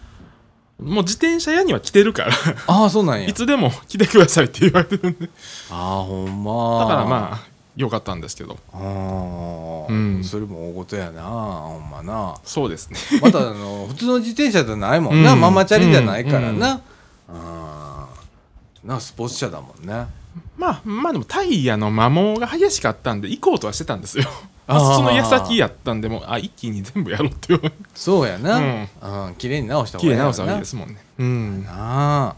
もう自転車屋には来てるから。ああそうなんや。いつでも来てくださいって言われてるんで。ああほんま。だからまあよかったんですけど。ああ、うん。それも大事やなほんまな。そうですね。またあの [laughs] 普通の自転車じゃないもんな、うん。ママチャリじゃないからうん。な、あー。なスポーツ車だもんね。まあまあでもタイヤの摩耗が激しかったんで行こうとはしてたんですよ。あー。[laughs] その矢先やったんでもうあ一気に全部やろうって言われてそうやな、うん。うん綺麗に直した方がいい直した方がいいですもんね。うん。なあ。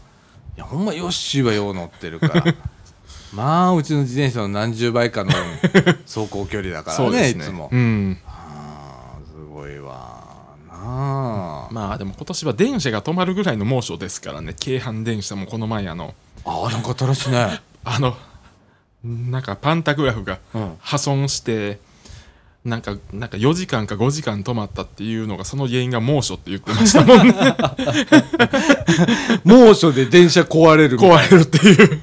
いやほんまヨッシーはよう乗ってるから [laughs] まあうちの自転車の何十倍かの [laughs] 走行距離だからねね。いつも、うん。あーすごいわなあ、まあでも今年は電車が止まるぐらいの猛暑ですからね京阪電車もこの前あのあーなんか新しいね。[laughs] あのなんかパンタグラフがうん。破損してなんかなんか4時間か5時間止まったっていうのがその原因が猛暑って言ってましたもんね。[laughs] 猛暑で電車壊れる壊れるっていう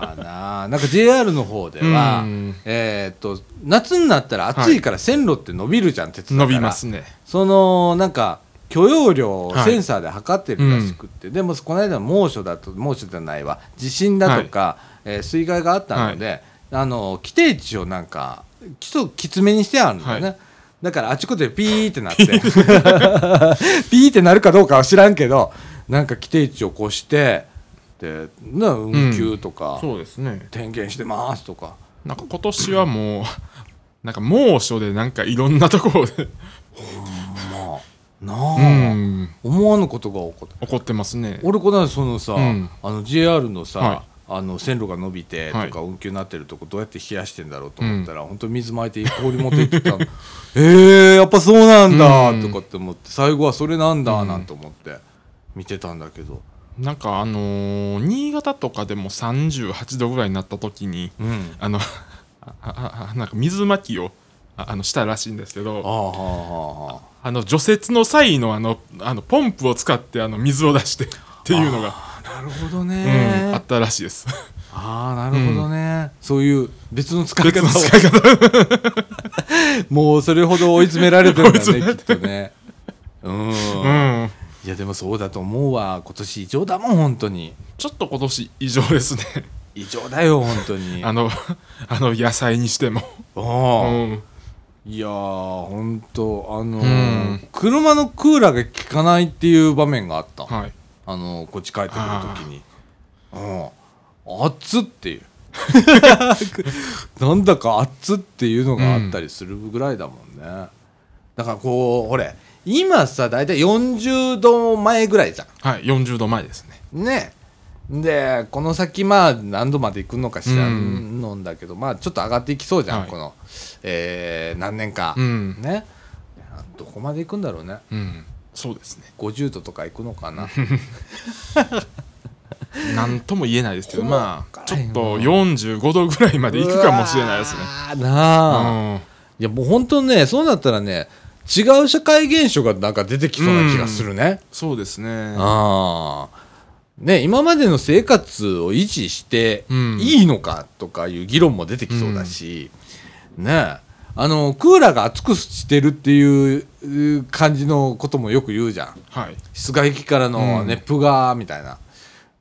まあななんか JR の方では、うん。えーっと夏になったら暑いから線路って伸びるじゃん、鉄だから。伸びますね。そのなんか許容量をはいセンサーで測ってるらしくって、でもこの間猛暑だと猛暑じゃないわ。地震だとか、えー水害があったので、あの規定値をなんか基礎きつめにしてあるんだよね、はだからあちこちでピーってなって。ピーってなるかどうかは知らんけどなんか規定値を越してでな運休とか、そうですね。点検してますとか。なんか今年はもう [laughs] なんか猛暑でなんかいろんなところで。ま。あなあ、うん。思わぬことが起こった。怒ってますね。俺この間そのさ、うん。あの JR のさ、はあの線路が伸びてとはい。か運休になってるとこどうやって冷やしてんだろうと思ったら、本当水巻いて氷持って行ってたの。[laughs] えー、やっぱそうなんだうん。とかって思って最後はそれなんだうんなんて思って見てたんだけど、なんかあのー新潟とかでも38度ぐらいになった時にうん、あの [laughs] あああなんか水まきをああのしたらしいんですけあどあの除雪の際のあのあのポンプを使ってあの水を出して [laughs] っていうのが、なるほどうんね、あったらしいです。ああなるほどね、そういう別の使い別方。[laughs] もうそれほど追い詰められてるんだねきっとね。うん、うんいやでもそうだと思うわ。今年異常だもん本当に。ちょっと今年異常ですね。異常だよ本当に。[laughs] あのあの野菜にしても。あうあん。いやー本当あのーうん。車のクーラーが効かないっていう場面があった、はい。あのーこっち帰ってくる時に。うん。熱っっていう。なんだか熱っっていうのがあったりするぐらいだもんね、だからこうほれ今さ大体40度前ぐらいじゃはい、40度前ですね。んねでこの先まあ何度まで行くのか知らんのんだけど、まあちょっと上がっていきそうじゃん、はいこの、えー何年か、うん。ねどこまで行くんだろうねうん。そうですね。50度とか行くのかな [laughs] なんとも言えないですけど、ままあ、ちょっと45度ぐらいまで行くかもしれないですね。なあ、うん。いやもう本当ねそうなったらね違う社会現象がなんか出てきそうな気がするね、そうですね。ああね今までの生活を維持してうん。いいのかとかいう議論も出てきそうだし、ねあのクーラーが熱くしてるっていうう感じのこともよく言うじゃん。はい。室外機からのうん。熱風がみたいな、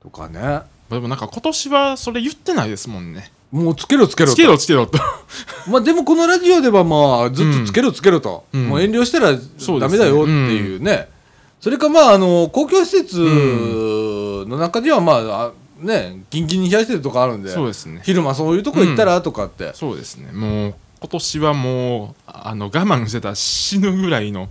とかね。でもなんか今年はそれ言ってないですもんね。もうつけろつけろと。つけろつけろと。[laughs] まあでもこのラジオではまあずっとつけろつけろと、うん。もう遠慮したらダメだよっていうね。それかまああの公共施設の中にはまああねギンギンに冷やしてるとこあるんで。そうですね。昼間そういうとこ行ったらとかって、そうですね。もう今年はもうあの我慢してたら死ぬぐらいの。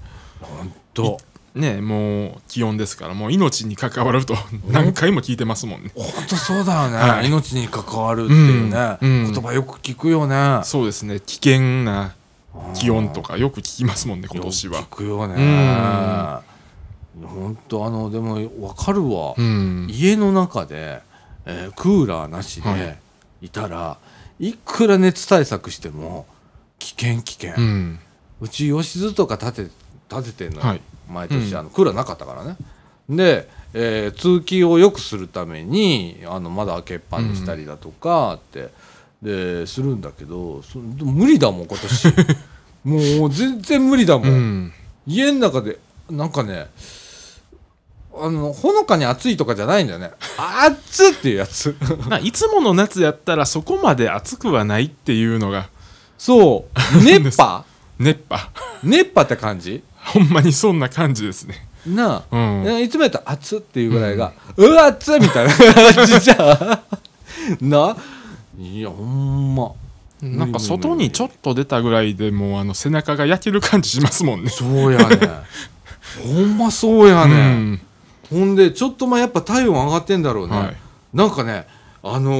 とねもう気温ですからもう命に関わると何回も聞いてますもんね。本当そうだよね、はい。命に関わるっていうね、うん。うん。言葉よく聞くよね。そうですね。危険な気温とかよく聞きますもんね今年は。よ。く聞くよね。うん。本当あのでも分かるわ、うん。家の中で、えークーラーなしはでいたら、い、くら熱対策しても危険危険、う。うんち吉津とか建て建ててんのよ、はい。毎年、うん。あのクーラーなかったからね。で、えー通気を良くするためにあの窓開けっぱにしたりだとかって、でするんだけどそ無理だもん今年。[laughs] もう全然無理だもん、うん。家の中でなんかねあのほのかに暑いとかじゃないんだよね。暑っっていうやつ。[laughs] まあいつもの夏やったらそこまで暑くはないっていうのが。そう。熱波。熱波。熱波って感じ？ほんまにそんな感じですね。なあ、うん。いつもやったら熱っっていうぐらいが、うわ熱っみたいな感じじゃん。[laughs] ないやほんま。なんか外にちょっと出たぐらいでもうあの背中が焼ける感じしますもんね。そうやね [laughs] ほんまそうやね、うん。ほんでちょっと前やっぱ体温上がってんだろうね、はい。なんかねあの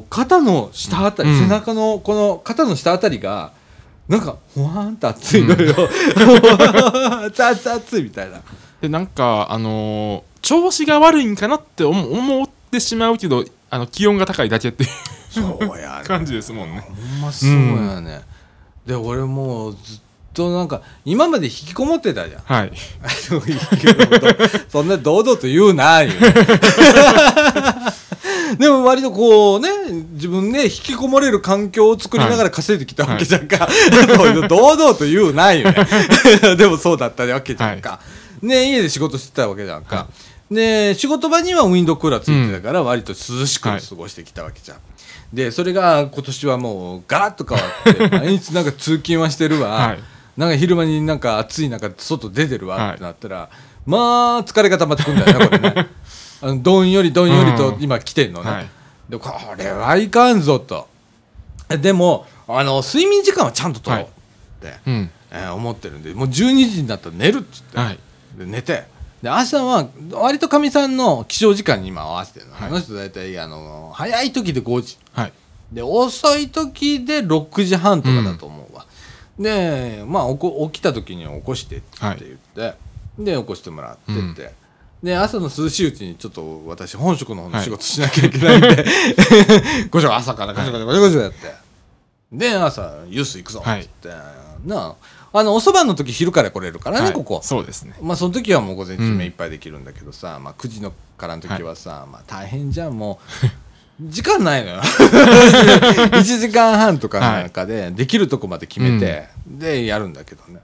ー肩の下あたり、うん。背中のこの肩の下あたりがなんかほわーんと熱いのよ、熱々熱いみたいな。でなんかあのー調子が悪いんかなって思思ってしまうけどあの気温が高いだけっていうそうやね。感じですもんね。ほんまそうやね、で俺もうずっとなんか今まで引きこもってたじゃん。はい。そんな堂々と言うな言う [laughs] でも割とこうね自分で引きこもれる環境を作りながら稼いできたわけじゃんか、[laughs] そうい堂々と言うな言うね。[laughs] でもそうだったわけじゃんか、ね家で仕事してたわけじゃんか、はで仕事場にはウィンドウクーラーついてたから割と涼しく過ごしてきたわけじゃん、でそれが今年はもうガラッと変わって毎日なんか通勤はしてるわ、はい。なんか昼間になんか暑い中外出てるわはいってなったら、まあ疲れが溜まってくるんだよねこれねあのどんよりどんよりと今来てんのね、はい。でこれはいかんぞと。でもあの睡眠時間はちゃんと取ろうって、うん。えー思ってるんでもう12時になったら寝るっつって、はい。で寝て。で朝は割とかみさんの起床時間に今合わせてるの、はい。あの人大体あの早い時で5時。はい。で遅い時で6時半とかだと思うわ、でまあおこ起きた時には起こしてって言って、で起こしてもらってって、うんで朝の涼しいうちにちょっと私本職の方の仕事しなきゃいけないんで、ごしょ朝からごしょごしょごしょごしょやって。で朝ユース行くぞ。って言って、なあ。あのおそばの時昼から来れるからね、はい。ここ。そうですね。まあその時はもう午前中うん。目いっぱいできるんだけどさ、まあ9時のからの時はさ、まあ大変じゃんもう。[laughs] 時間ないのよ。[laughs] 1時間半とかなんかでできるとこまで決めて、でやるんだけどね。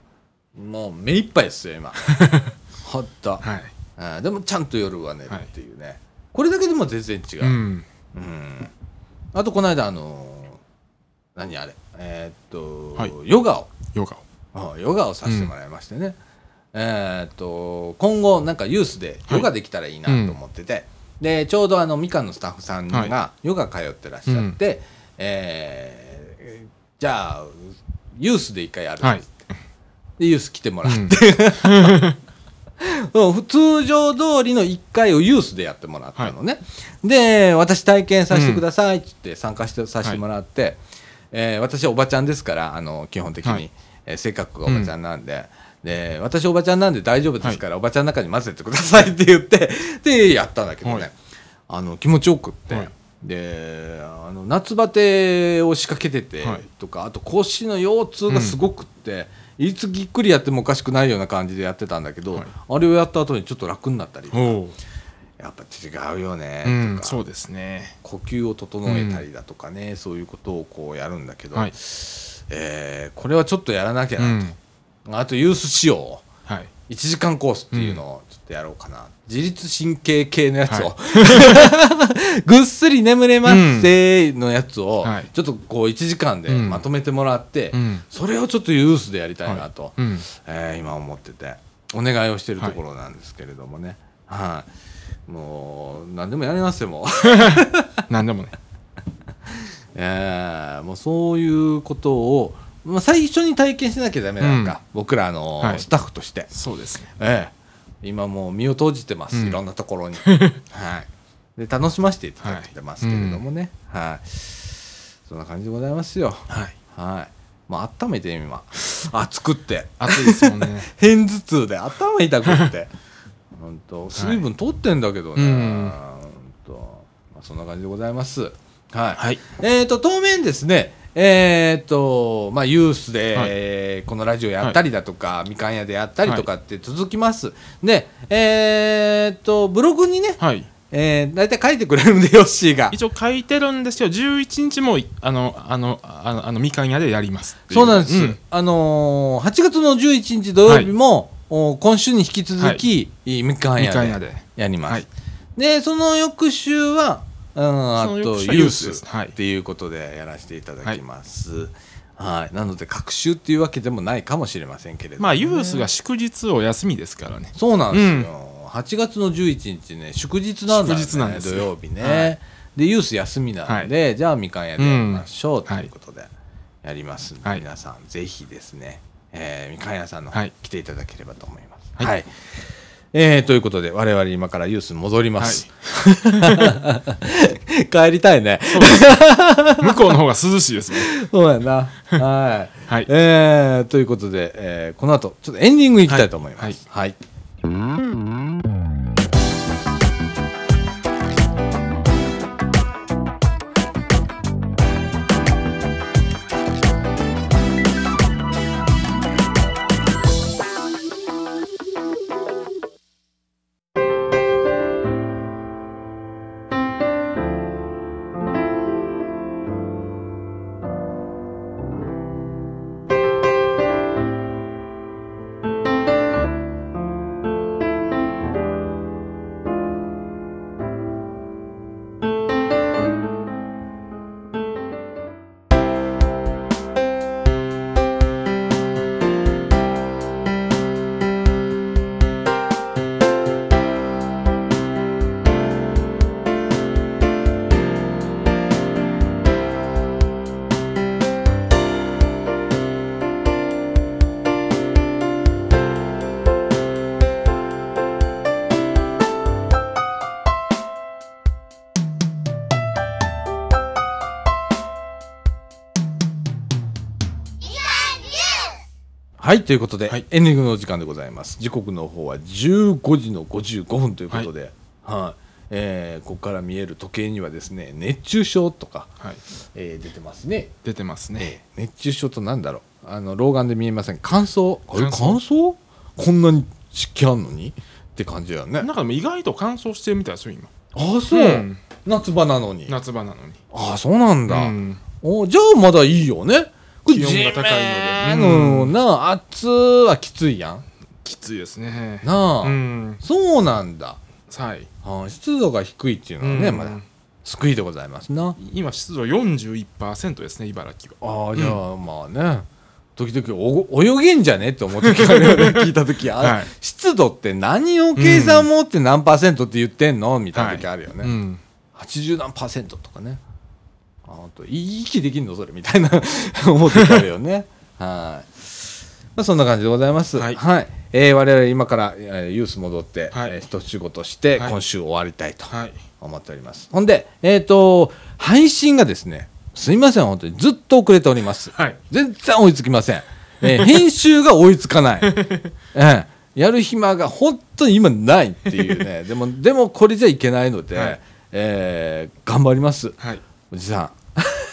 もう目いっぱいですよ今。[laughs] ほっと、はいあーでもちゃんと夜は寝るっていうね、これだけでも全然違う、うん。うん。あとこの間あのー何あれ？えーっと、はい。ヨガを。ヨガを。あヨガをさせてもらいましてね、えーっと今後なんかユースでヨガできたらいいなと思ってて、でちょうどあのみかんのスタッフさんがはヨガ通ってらっしゃって、えーじゃあユースで一回やる、はい。でユース来てもらって、うんうん通常通りの1回をユースでやってもらったのね、で私体験させてくださいって言って参加してさせてもらって、えー私はおばちゃんですからあの基本的に、はい。えー性格がおばちゃんなんで。で私おばちゃんなんで大丈夫ですから、おばちゃんの中に混ぜてくださいって言って [laughs] でやったんだけどね、はい。あの気持ちよくって、はい。であの夏バテを仕掛けててはい。とか、あと腰の腰痛がすごくって、いつぎっくりやってもおかしくないような感じでやってたんだけど、はい。あれをやった後にちょっと楽になったりやっぱ違うよね。うんとか、そうですね。呼吸を整えたりだとかね、そういうことをこうやるんだけど、はい。えーこれはちょっとやらなきゃうなと、ん。あとユース仕様。はい。1時間コースっていうのをとやろうかな、自律神経系のやつを、は [laughs] ぐっすり眠れますせーのやつを、はい。ちょっとこう1時間でうん。まとめてもらって、うん。それをちょっとユースでやりたいなと、うん。えー今思っててお願いをしてるところなんですけれどもね。はい、もう何でもやりますよもう。[laughs] 何でもね。[laughs] えーもうそういうことを、まあ、最初に体験しなきゃダメなんか、うん。僕らのはい。スタッフとして、そうですね。ええ今もう身を投じてます、うん。いろんなところに、[laughs] はい、で楽しませていただいてますけれどもね、はい。そんな感じでございますよ。はい。はい。もう温めて今 [laughs] 熱くって。暑いですもんね。[laughs] 片頭痛で頭痛くって。本当水分取ってんだけどね、うん。本当。まあ、そんな感じでございます。はい、はい。えっ、と当面ですねえっ、とまあユースで、はい。えーこのラジオやったりだとか、みかん屋でやったりとかって続きます、でえっ、とブログにね、はい。えー、大体書いてくれるんでヨッシーが。一応書いてるんですよ。11日もあのあのあのあのみかん屋でやりますそうなんです、ん。あのー8月の11日土曜日も、お今週に引き続き、みかんみかん屋で屋で。やります、はい。でその翌週は、うん、あとユース。っていうことでやらせていただきます、はい。なので隔週っていうわけでもないかもしれませんけれども。まあユースが祝日お休みですからね。そうなんですよ、8月の11日ね祝日なんだよね祝日なんですよ。土曜日ね、はい。でユース休みなんで、じゃあみかん屋でやりましょう、うん。ということでやりますんで、はい。皆さんぜひですね、えーみかん屋さんの方来ていただければと思います。はい。はい、えーということで我々今からユースに戻ります、[laughs] 帰りたいね。向こうの方が涼しいですねそうやな。はい、はい。えーということで、えーこの後ちょっとエンディングいきたいと思います。はい。はいということで、はい。エンディングのお時間でございます。時刻の方は15時の55分ということで、はい。えーここから見える時計にはですね熱中症とか、はい。えー出てますね。出てますね。えー熱中症となんだろう。あの老眼で見えません。乾燥？乾乾燥？こんなに湿気あんのに？って感じだよね。なんか意外と乾燥してるみたいですよ今。ああそう、うん。夏場なのに。夏場なのに。ああそうなんだ、うん。おじゃあまだいいよね気温が高いので。地面。のな暑はきついやん。きついですね。なあ、うん。そうなんだ。はい。ああ湿度が低いっていうのはね、うん。まだ救いでございますな。今湿度41%ですね茨城は。ああじゃあまあね。時々お泳げんじゃねって思う時あるよね聞いた時あ、はい。湿度って何を計算もって何パーセントって言ってんの？みたいな時あるよね、うん。80何パーセントとかねあ本当息できんのそれみたいな [laughs] 思う時あるよね。はい。まあそんな感じでございます。はい。えー我々今から、えーユース戻って、はい。えー一仕事して、はい。今週終わりたいとはい。思っております。ほんでえっ、と配信がですねすいません本当にずっと遅れております。はい。全然追いつきません、えー編集が追いつかない、[laughs] えーやる暇が本当に今ないっていうね。でもでもこれじゃいけないので、はい。えー頑張ります。はいおじさん。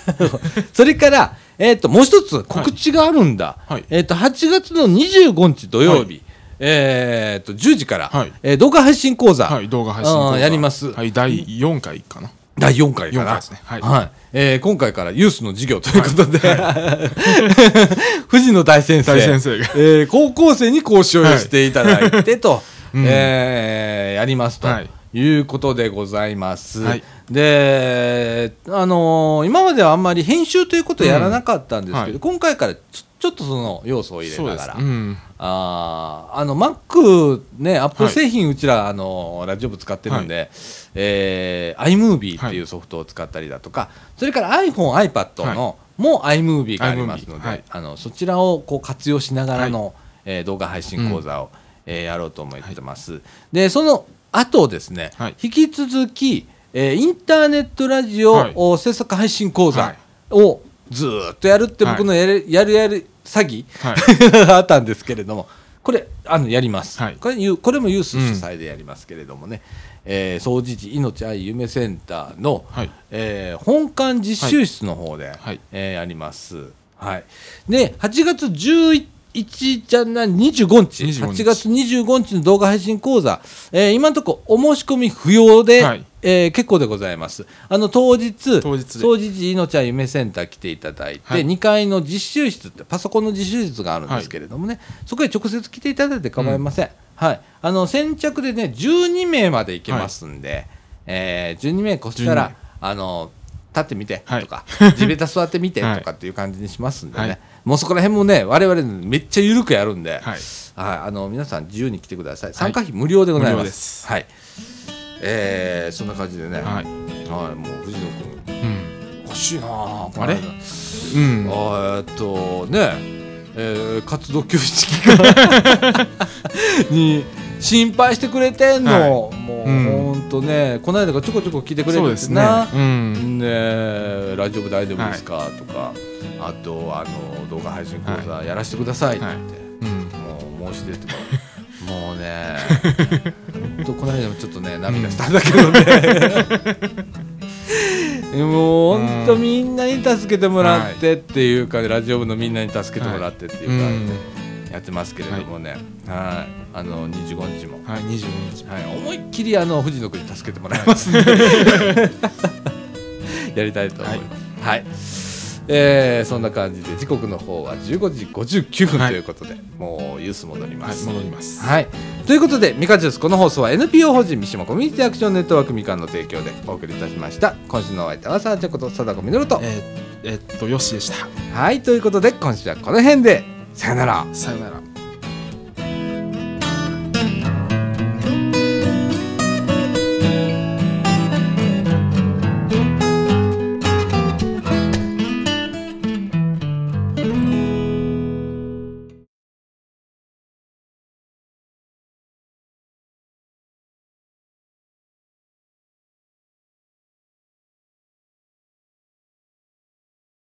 [laughs] それから、えー、ともう一つ告知があるんだ、はい。えー、と8月の25日土曜日、はえー、と10時から、はい。えー動画配信講座、はい動画配信講座。やります。はい第4回かな。第4回か4なはい。えー今回からユースの授業ということで、[laughs] 藤野大先生。大先生が。えー高校生に講師をしていただいてと、うん。えーやりますと。はいいうことでございます。はい。で、あのー今まではあんまり編集ということをやらなかったんですけど、うんはい。今回からちょっとその要素を入れながら、うん。あーあの Mac ねアップルはい。製品うちらあのラジオ部使ってるんで、えー iMovie っていうソフトを使ったりだとか、それから iPhone、iPad の、も iMovie がありますので、あのそちらをこう活用しながらの、えー動画配信講座を、えーやろうと思ってます。でその後ですね、はい。引き続き、えーインターネットラジオ、はい。お制作配信講座はい。をずーっとやるって僕のやる、やるやる詐欺、はい。[laughs] あったんですけれども、これ、あのやります、はい。これゆこれもユース主催でやりますけれどもね、えー総除時命愛夢センターの、はい。えー本館実習室の方で、はい。えーやります。はい、で、8月11じゃない25日25日。8月25日の動画配信講座、えー今のところお申し込み不要で、はい。えー結構でございます。あの当日、当日で。総除時命愛夢センター来ていただいて、はい。2階の実習室ってパソコンの実習室があるんですけれどもね、そこへ直接来ていただいて構いません、はい、あの先着でね12名まで行けますんで、えー12名越した12ら名。あの立ってみてはい。とか、地べた座ってみてとはい。かっていう感じにしますんでね、はい。もうそこら辺もね我々めっちゃ緩くやるんで、はい。はい、あの皆さん自由に来てください。参加費無料でございま、す。す。はい。えーそんな感じでね、はい。はいもう藤野君。うん。欲しいなああれ？うん。えっとね、えー活動休止期間。[laughs] に心配してくれてんの、はい。もう、うん。ほんとね。この間がちょこちょこ聞いてくれてそうですね。うん。ねラジオ部大丈夫ですか、とか。あとあの動画配信講座やらせてくださいって。言って、うん。もう申し出ても [laughs] もうね [laughs] とこの間もちょっとね涙したんだけどね、[laughs] もうほんとみんなに助けてもらってっていうか、ラジオ部のみんなに助けてもらってっていう感じでやってますけれどもね、はい、あの25日も、はい25日はい、思いっきりあの藤野君に助けてもらいますんで、[laughs] やりたいと思います。はい。えーそんな感じで時刻の方は15時59分はいということで、もうユース戻りまはいす。戻ります。はい、ということでみかんジュースこの放送は NPO 法人三島コミュニティアクションネットワークみかんの提供でお送りいたしました。今週のお相手はさあちゃんこと貞子みのると。えーえっとよしでした。はい。ということで今週はこの辺でさよなら。さよなら。